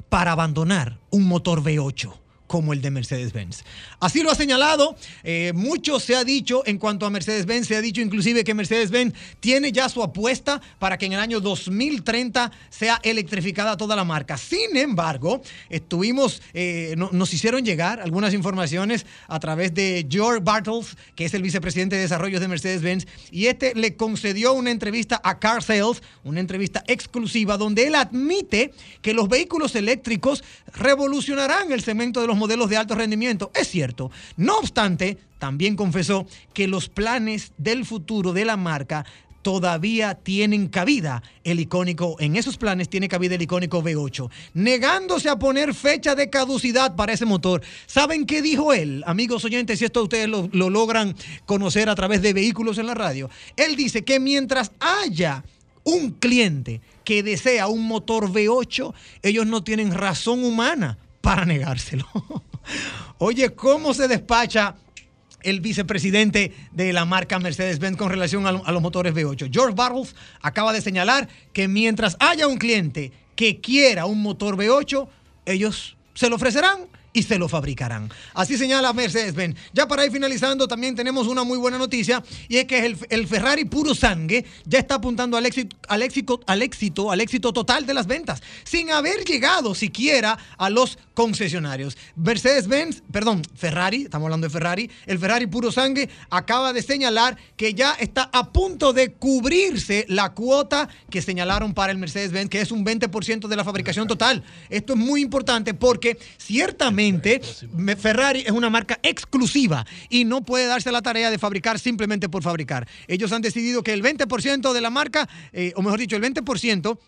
para abandonar un motor V8 como el de Mercedes-Benz. Así lo ha señalado, eh, mucho se ha dicho en cuanto a Mercedes-Benz, se ha dicho inclusive que Mercedes-Benz tiene ya su apuesta para que en el año 2030 sea electrificada toda la marca. Sin embargo, estuvimos, eh, no- nos hicieron llegar algunas informaciones a través de George Bartels, que es el vicepresidente de desarrollo de Mercedes-Benz, y este le concedió una entrevista a Car Sales, una entrevista exclusiva, donde él admite que los vehículos eléctricos revolucionarán el segmento de los modelos de alto rendimiento. Es cierto. No obstante, también confesó que los planes del futuro de la marca todavía tienen cabida el icónico, en esos planes tiene cabida el icónico V8, negándose a poner fecha de caducidad para ese motor. ¿Saben qué dijo él? Amigos oyentes, si esto ustedes lo, lo logran conocer a través de vehículos en la radio, él dice que mientras haya un cliente que desea un motor V8, ellos no tienen razón humana para negárselo. *laughs* Oye, ¿cómo se despacha el vicepresidente de la marca Mercedes-Benz con relación a, lo- a los motores V8? George Bartels acaba de señalar que mientras haya un cliente que quiera un motor V8, ellos se lo ofrecerán y se lo fabricarán. Así señala Mercedes-Benz. Ya para ir finalizando, también tenemos una muy buena noticia y es que el, el Ferrari puro sangue ya está apuntando al éxito, al éxito, al éxito, al éxito total de las ventas, sin haber llegado siquiera a los concesionarios. Mercedes-Benz, perdón, Ferrari, estamos hablando de Ferrari, el Ferrari puro sangue acaba de señalar que ya está a punto de cubrirse la cuota que señalaron para el Mercedes-Benz, que es un 20% de la fabricación total. Esto es muy importante porque ciertamente Obviamente, Ferrari es una marca exclusiva y no puede darse la tarea de fabricar simplemente por fabricar. Ellos han decidido que el 20% de la marca, eh, o mejor dicho, el 20%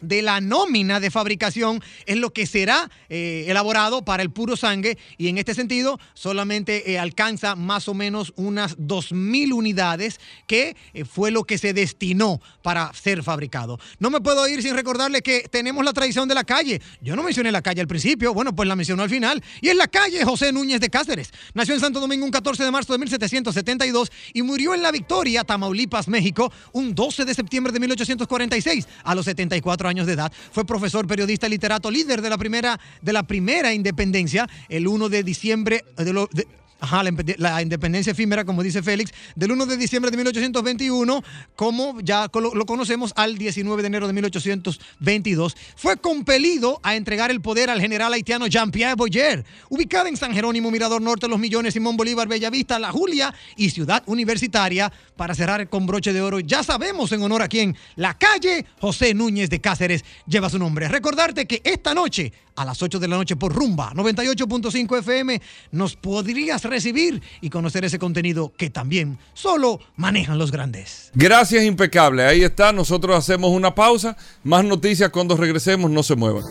de la nómina de fabricación es lo que será eh, elaborado para el puro sangue y en este sentido solamente eh, alcanza más o menos unas 2.000 unidades que eh, fue lo que se destinó para ser fabricado. No me puedo ir sin recordarle que tenemos la tradición de la calle. Yo no mencioné la calle al principio, bueno, pues la mencionó al final. Y es la calle José Núñez de Cáceres. Nació en Santo Domingo un 14 de marzo de 1772 y murió en La Victoria, Tamaulipas, México, un 12 de septiembre de 1846 a los 74 años de edad. Fue profesor, periodista literato líder de la primera, de la primera independencia, el 1 de diciembre de lo- Ajá, la, independencia efímera, como dice Félix, del 1 de diciembre de 1821, como ya colo- lo conocemos, al 19 de enero de 1822, fue compelido a entregar el poder al general haitiano Jean-Pierre Boyer, ubicada en San Jerónimo, Mirador Norte, Los Millones, Simón Bolívar, Bellavista, La Julia y Ciudad Universitaria. Para cerrar con broche de oro, ya sabemos en honor a quién, la calle José Núñez de Cáceres lleva su nombre. Recordarte que esta noche, a las 8 de la noche por Rumba 98.5 FM, nos podrías recibir y conocer ese contenido que también solo manejan los grandes. Gracias, impecable. Ahí está. Nosotros hacemos una pausa. Más noticias cuando regresemos. No se muevan.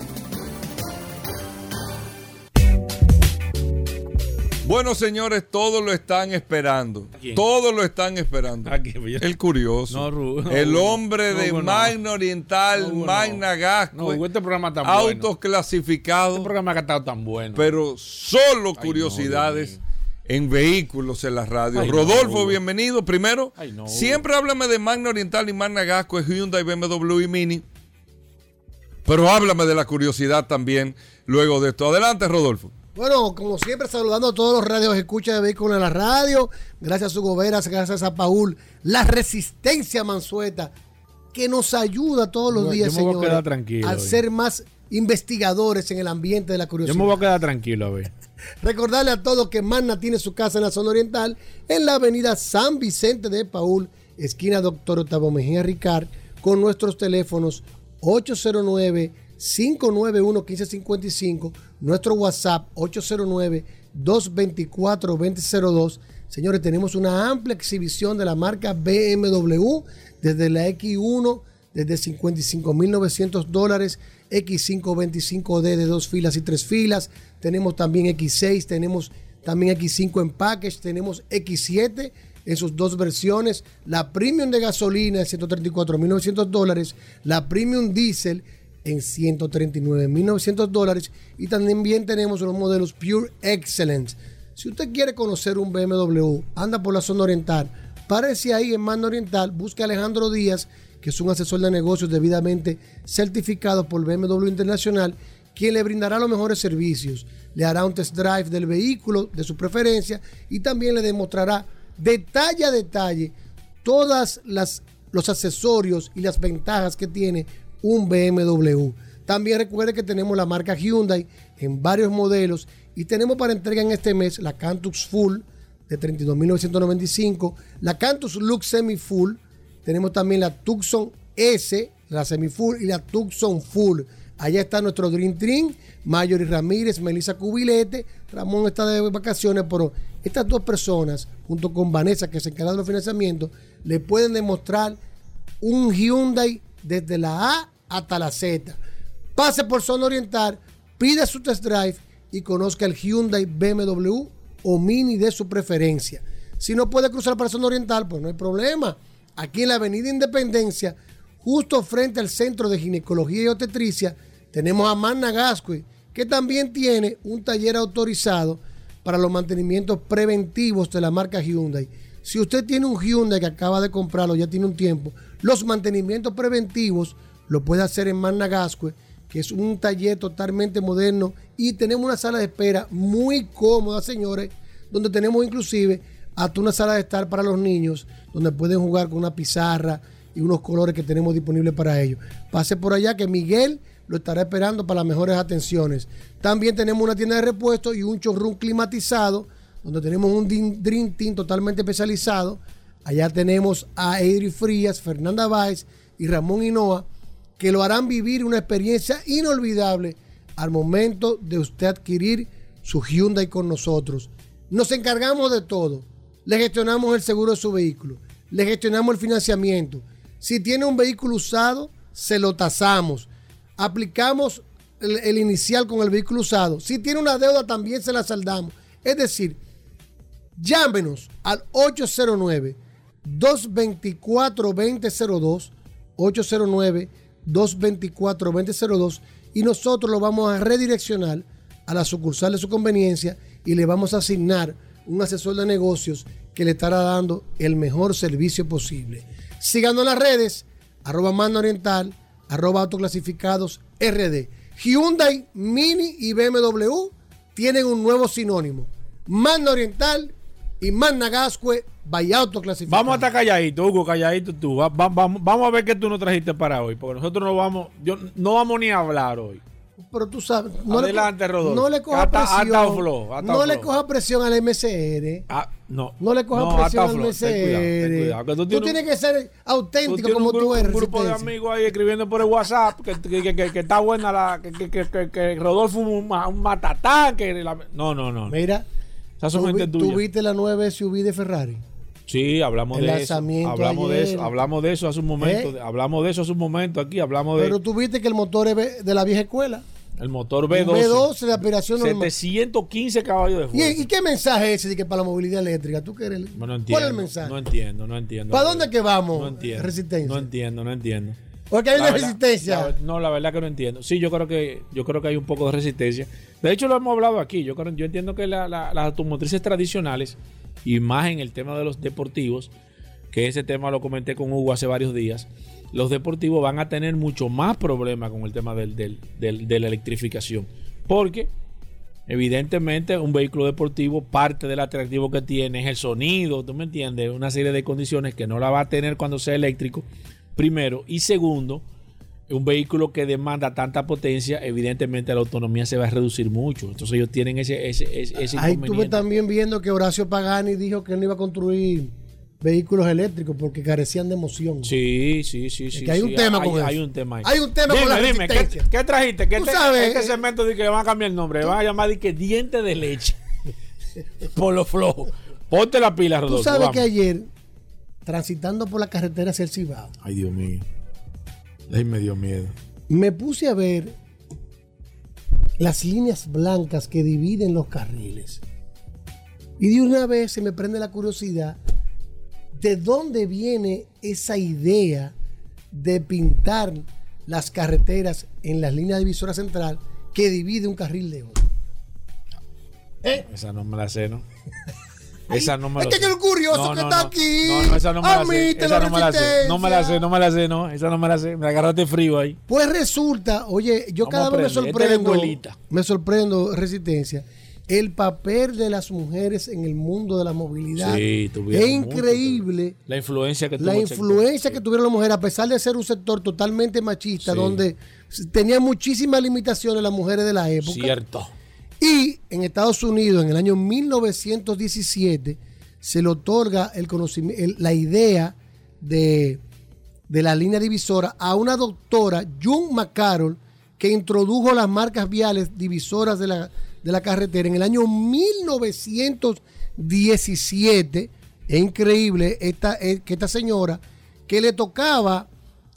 Bueno, señores, todos lo están esperando. Todos lo están esperando. Yo- El curioso. No, Ru- no, el hombre No, de. Magna Oriental. Magna Gasco. Este programa bueno. Autos clasificados. Este programa que ha estado tan bueno. Pero solo Ay, curiosidades en vehículos en la radio. Ay, no, Rodolfo, bienvenido. Primero, Ay, no, Hugo. siempre háblame de Magna Oriental y Magna Gasco, es Hyundai, BMW y Mini. Pero háblame de la curiosidad también luego de esto. Adelante, Rodolfo. Bueno, como siempre, saludando a todos los radios escucha de vehículos en la radio. Gracias a Hugo Veras, gracias a Paul. La resistencia Mansueta, que nos ayuda todos los Yo- días, yo me voy a señores, tranquilo a hoy. ser más investigadores en el ambiente de la Yo curiosidad. me voy a quedar tranquilo, a ver. *laughs* Recordarle a todos que Magna tiene su casa en la zona oriental, en la avenida San Vicente de Paul, esquina Doctor Octavio Mejía Ricard, con nuestros teléfonos 809-591-1555, nuestro WhatsApp 809-224-2002. Señores, tenemos una amplia exhibición de la marca BMW, desde la X1 desde 55.900 dólares, X525D de dos filas y tres filas, tenemos también X6, tenemos también X5 en package, tenemos X7 en sus dos versiones, la premium de gasolina en 134.900 dólares, la premium diesel en 139.900 dólares y también tenemos los modelos Pure Excellence. Si usted quiere conocer un BMW, anda por la zona oriental, párese ahí en Manda Oriental, busque a Alejandro Díaz, que es un asesor de negocios debidamente certificado por BMW Internacional, quien le brindará los mejores servicios, le hará un test drive del vehículo de su preferencia y también le demostrará detalle a detalle todas las los accesorios y las ventajas que tiene un BMW. También recuerde que tenemos la marca Hyundai en varios modelos y tenemos para entrega en este mes la Cantus Full de 32.995, la Cantus Lux Semi Full, tenemos también la Tucson S, la Semi Full y la Tucson Full. Allá está nuestro Dream Team, Mayori Ramírez, Melissa Cubilete, Ramón está de vacaciones, pero estas dos personas, junto con Vanessa, que se encarga de los financiamientos, le pueden demostrar un Hyundai desde la A hasta la Z. Pase por Zona Oriental, pida su test drive y conozca el Hyundai BMW o Mini de su preferencia. Si no puede cruzar para Zona Oriental, pues no hay problema. Aquí en la Avenida Independencia, justo frente al Centro de Ginecología y Obstetricia, tenemos a Magna Gascue, que también tiene un taller autorizado para los mantenimientos preventivos de la marca Hyundai. Si usted tiene un Hyundai que acaba de comprarlo, ya tiene un tiempo, los mantenimientos preventivos lo puede hacer en Magna Gascue, que es un taller totalmente moderno y tenemos una sala de espera muy cómoda, señores, donde tenemos inclusive hasta una sala de estar para los niños, donde pueden jugar con una pizarra y unos colores que tenemos disponibles para ellos. Pase por allá que Miguel lo estará esperando para las mejores atenciones. También tenemos una tienda de repuestos y un showroom climatizado, donde tenemos un Dream Team totalmente especializado. Allá tenemos a Edri Frías, Fernanda Báez y Ramón Hinoa, que lo harán vivir una experiencia inolvidable al momento de usted adquirir su Hyundai con nosotros. Nos encargamos de todo. Le gestionamos el seguro de su vehículo. Le gestionamos el financiamiento. Si tiene un vehículo usado, se lo tasamos. Aplicamos el inicial con el vehículo usado. Si tiene una deuda, también se la saldamos. Es decir, llámenos al 809 224 2002 809 224 2002 y nosotros lo vamos a redireccionar a la sucursal de su conveniencia y le vamos a asignar un asesor de negocios que le estará dando el mejor servicio posible. Síganos en las redes, arroba Mano Oriental, arroba autoclasificados RD. Hyundai, Mini y BMW tienen un nuevo sinónimo. Mano Oriental y Magna Gascue, vaya autoclasificado. Vamos a estar calladitos, Hugo, calladito tú. Va- va- vamos, vamos a ver qué tú nos trajiste para hoy, porque nosotros no vamos, yo, no vamos ni a hablar hoy. Pero tú sabes, Adelante, le, Rodolfo. no le coja Hasta- presión. hasta flow, hasta no le coja presión al MCR. Ah, no. No le coja No, presión al flow. MCR. Ten cuidado, ten cuidado, tú tú, tienes un- que ser auténtico como tú eres. un grupo de amigos ahí escribiendo por el WhatsApp que, que, que- que- que está buena la que, que, que- que- que Rodolfo un, un matatán que la- no no no Mira, Esas son tú, gente tuya. tú viste la nueva SUV de Ferrari. sí hablamos el de eso hablamos de ayer. eso hablamos de eso hace un momento ¿Eh? hablamos de eso hace un momento aquí hablamos de Pero tú viste que el motor es de la vieja escuela. el motor Un B12 B12 de aspiración normal. 715 caballos de ¿Y, fuerza y qué mensaje es ese de que para la movilidad eléctrica? ¿Tú qué eres? No, no entiendo, ¿Cuál es el mensaje? No entiendo, no entiendo. ¿Para dónde que vamos? No entiendo. Resistencia. No entiendo, no entiendo. Porque hay La una verdad- resistencia. la- no, la verdad que no entiendo. Sí, yo creo que yo creo que hay un poco de resistencia. De hecho, lo hemos hablado aquí. Yo creo, yo entiendo que la- la- las automotrices tradicionales y más en el tema de los deportivos, que ese tema lo comenté con Hugo hace varios días, los deportivos van a tener mucho más problemas con el tema del- del- del- de la electrificación. Porque Evidentemente, un vehículo deportivo, parte del atractivo que tiene es el sonido, ¿tú me entiendes? Una serie de condiciones que no la va a tener cuando sea eléctrico, primero. Y segundo, un vehículo que demanda tanta potencia, evidentemente la autonomía se va a reducir mucho. Entonces ellos tienen ese, ese, ese, ese Ahí estuve también viendo que Horacio Pagani dijo que él no iba a construir vehículos eléctricos porque carecían de emoción. Sí, sí, sí, sí. que hay sí, un tema hay, con hay eso. un tema ahí. Hay un tema con Dime, la dime, ¿qué, qué trajiste? ¿Qué Tú te- sabes, este eh, segmento de que le van a cambiar el nombre, le van a llamar de que diente de leche. *laughs* Por lo flojo. Ponte la pila, Tú Rodolfo. sabes vamos. que ayer, transitando por la carretera hacia el Cibao, Ay, Dios mío. Ay, me dio miedo. me puse a ver las líneas blancas que dividen los carriles. Y de una vez se me prende la curiosidad de dónde viene esa idea de pintar las carreteras en las líneas divisoras central que divide un carril de otro. Esa no me la sé, ¿no? *laughs* Esa no me es la sé. yo el curioso No, que no, está no. aquí. No, no, esa no me la sé. Admítelo, Esa no me la sé. No me la sé, no me la sé, no. Esa no me la sé. Me agarraste frío ahí. Pues resulta, oye, yo Vamos cada vez me es la sorprendo, me sorprendo, Resistencia, el papel de las mujeres en el mundo de la movilidad. Sí, es mucho increíble La influencia que tuvo la influencia que tuvieron las mujeres, a pesar de ser un sector totalmente machista, Sí. donde tenía muchísimas limitaciones las mujeres de la época. Cierto. Y en Estados Unidos, en el año 1917, se le otorga el conocimiento, la idea de, de la línea divisora a una doctora, June McCarroll, que introdujo las marcas viales divisoras de la, de la carretera en el año 1917. Es increíble esta, eh, que esta señora, que le tocaba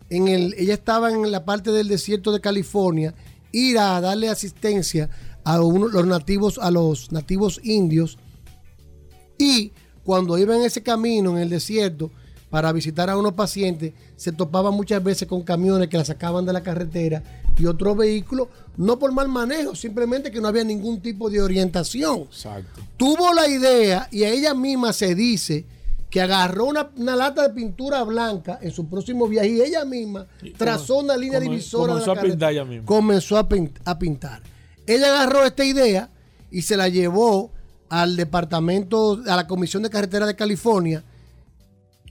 en el, ella estaba en la parte del desierto de California, ir a darle asistencia a uno- los nativos, a los nativos indios. Y cuando iba en ese camino, en el desierto, para visitar a unos pacientes, se topaba muchas veces con camiones que la sacaban de la carretera y otros vehículos, no por mal manejo, simplemente que no había ningún tipo de orientación. Exacto. Tuvo la idea y a ella misma se dice que agarró una, una lata de pintura blanca en su próximo viaje y ella misma trazó una línea divisora. de la comenzó a pintar ella misma. Comenzó a pintar. Ella agarró esta idea y se la llevó al departamento, a la Comisión de Carretera de California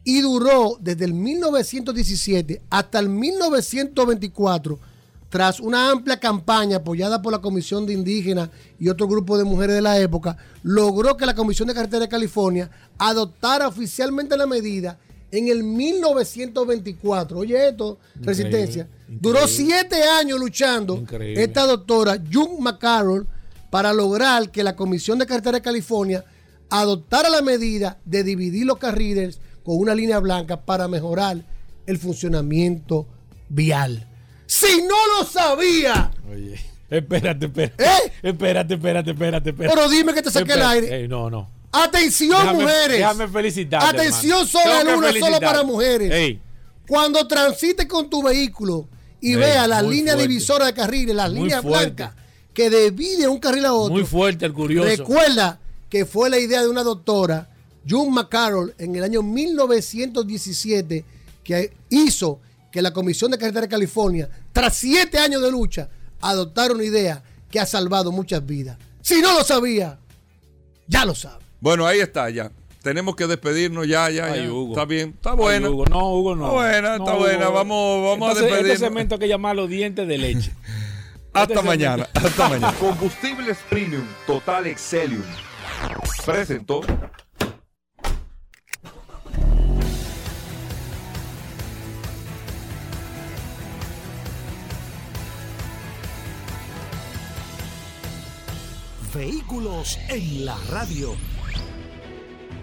y duró desde el 1917 hasta el 1924, tras una amplia campaña apoyada por la Comisión de Indígenas y otro grupo de mujeres de la época, logró que la Comisión de Carretera de California adoptara oficialmente la medida en el 1924. Oye esto, Increíble, resistencia. Duró siete años luchando Increíble. esta doctora, June McCarroll, para lograr que la Comisión de Carretera de California adoptara la medida de dividir los carriles con una línea blanca para mejorar el funcionamiento vial. Si no lo sabía, Oye, *laughs* espérate, espérate. ¿Eh? Espérate, espérate, espérate, espérate. Pero dime que te saqué el aire. Ey, no, no. Atención Déjame- mujeres. déjame felicitarte, Atención solo que una, solo para mujeres. Ey. Cuando transites con tu vehículo y veas las muy líneas fuerte. divisoras de carriles, las Muy líneas fuerte. blancas que dividen un carril a otro. Muy fuerte el curioso. Recuerda que fue la idea de una doctora, June McCarroll, en el año 1917, que hizo que la Comisión de Carretera de California, tras siete años de lucha, adoptara una idea que ha salvado muchas vidas. Si no lo sabía, ya lo sabe. Bueno, ahí está, ya. Tenemos que despedirnos ya, ya, Ay, ya. Hugo. Está bien, está Ay, buena. Hugo, no, Hugo, no. Está buena, No, está buena. Vamos, vamos a Entonces, despedirnos. Este segmento hay que llamarlo dientes de leche. *laughs* Hasta Este mañana, hasta mañana. *laughs* Combustibles Premium Total Excelium presentó Vehículos en la radio.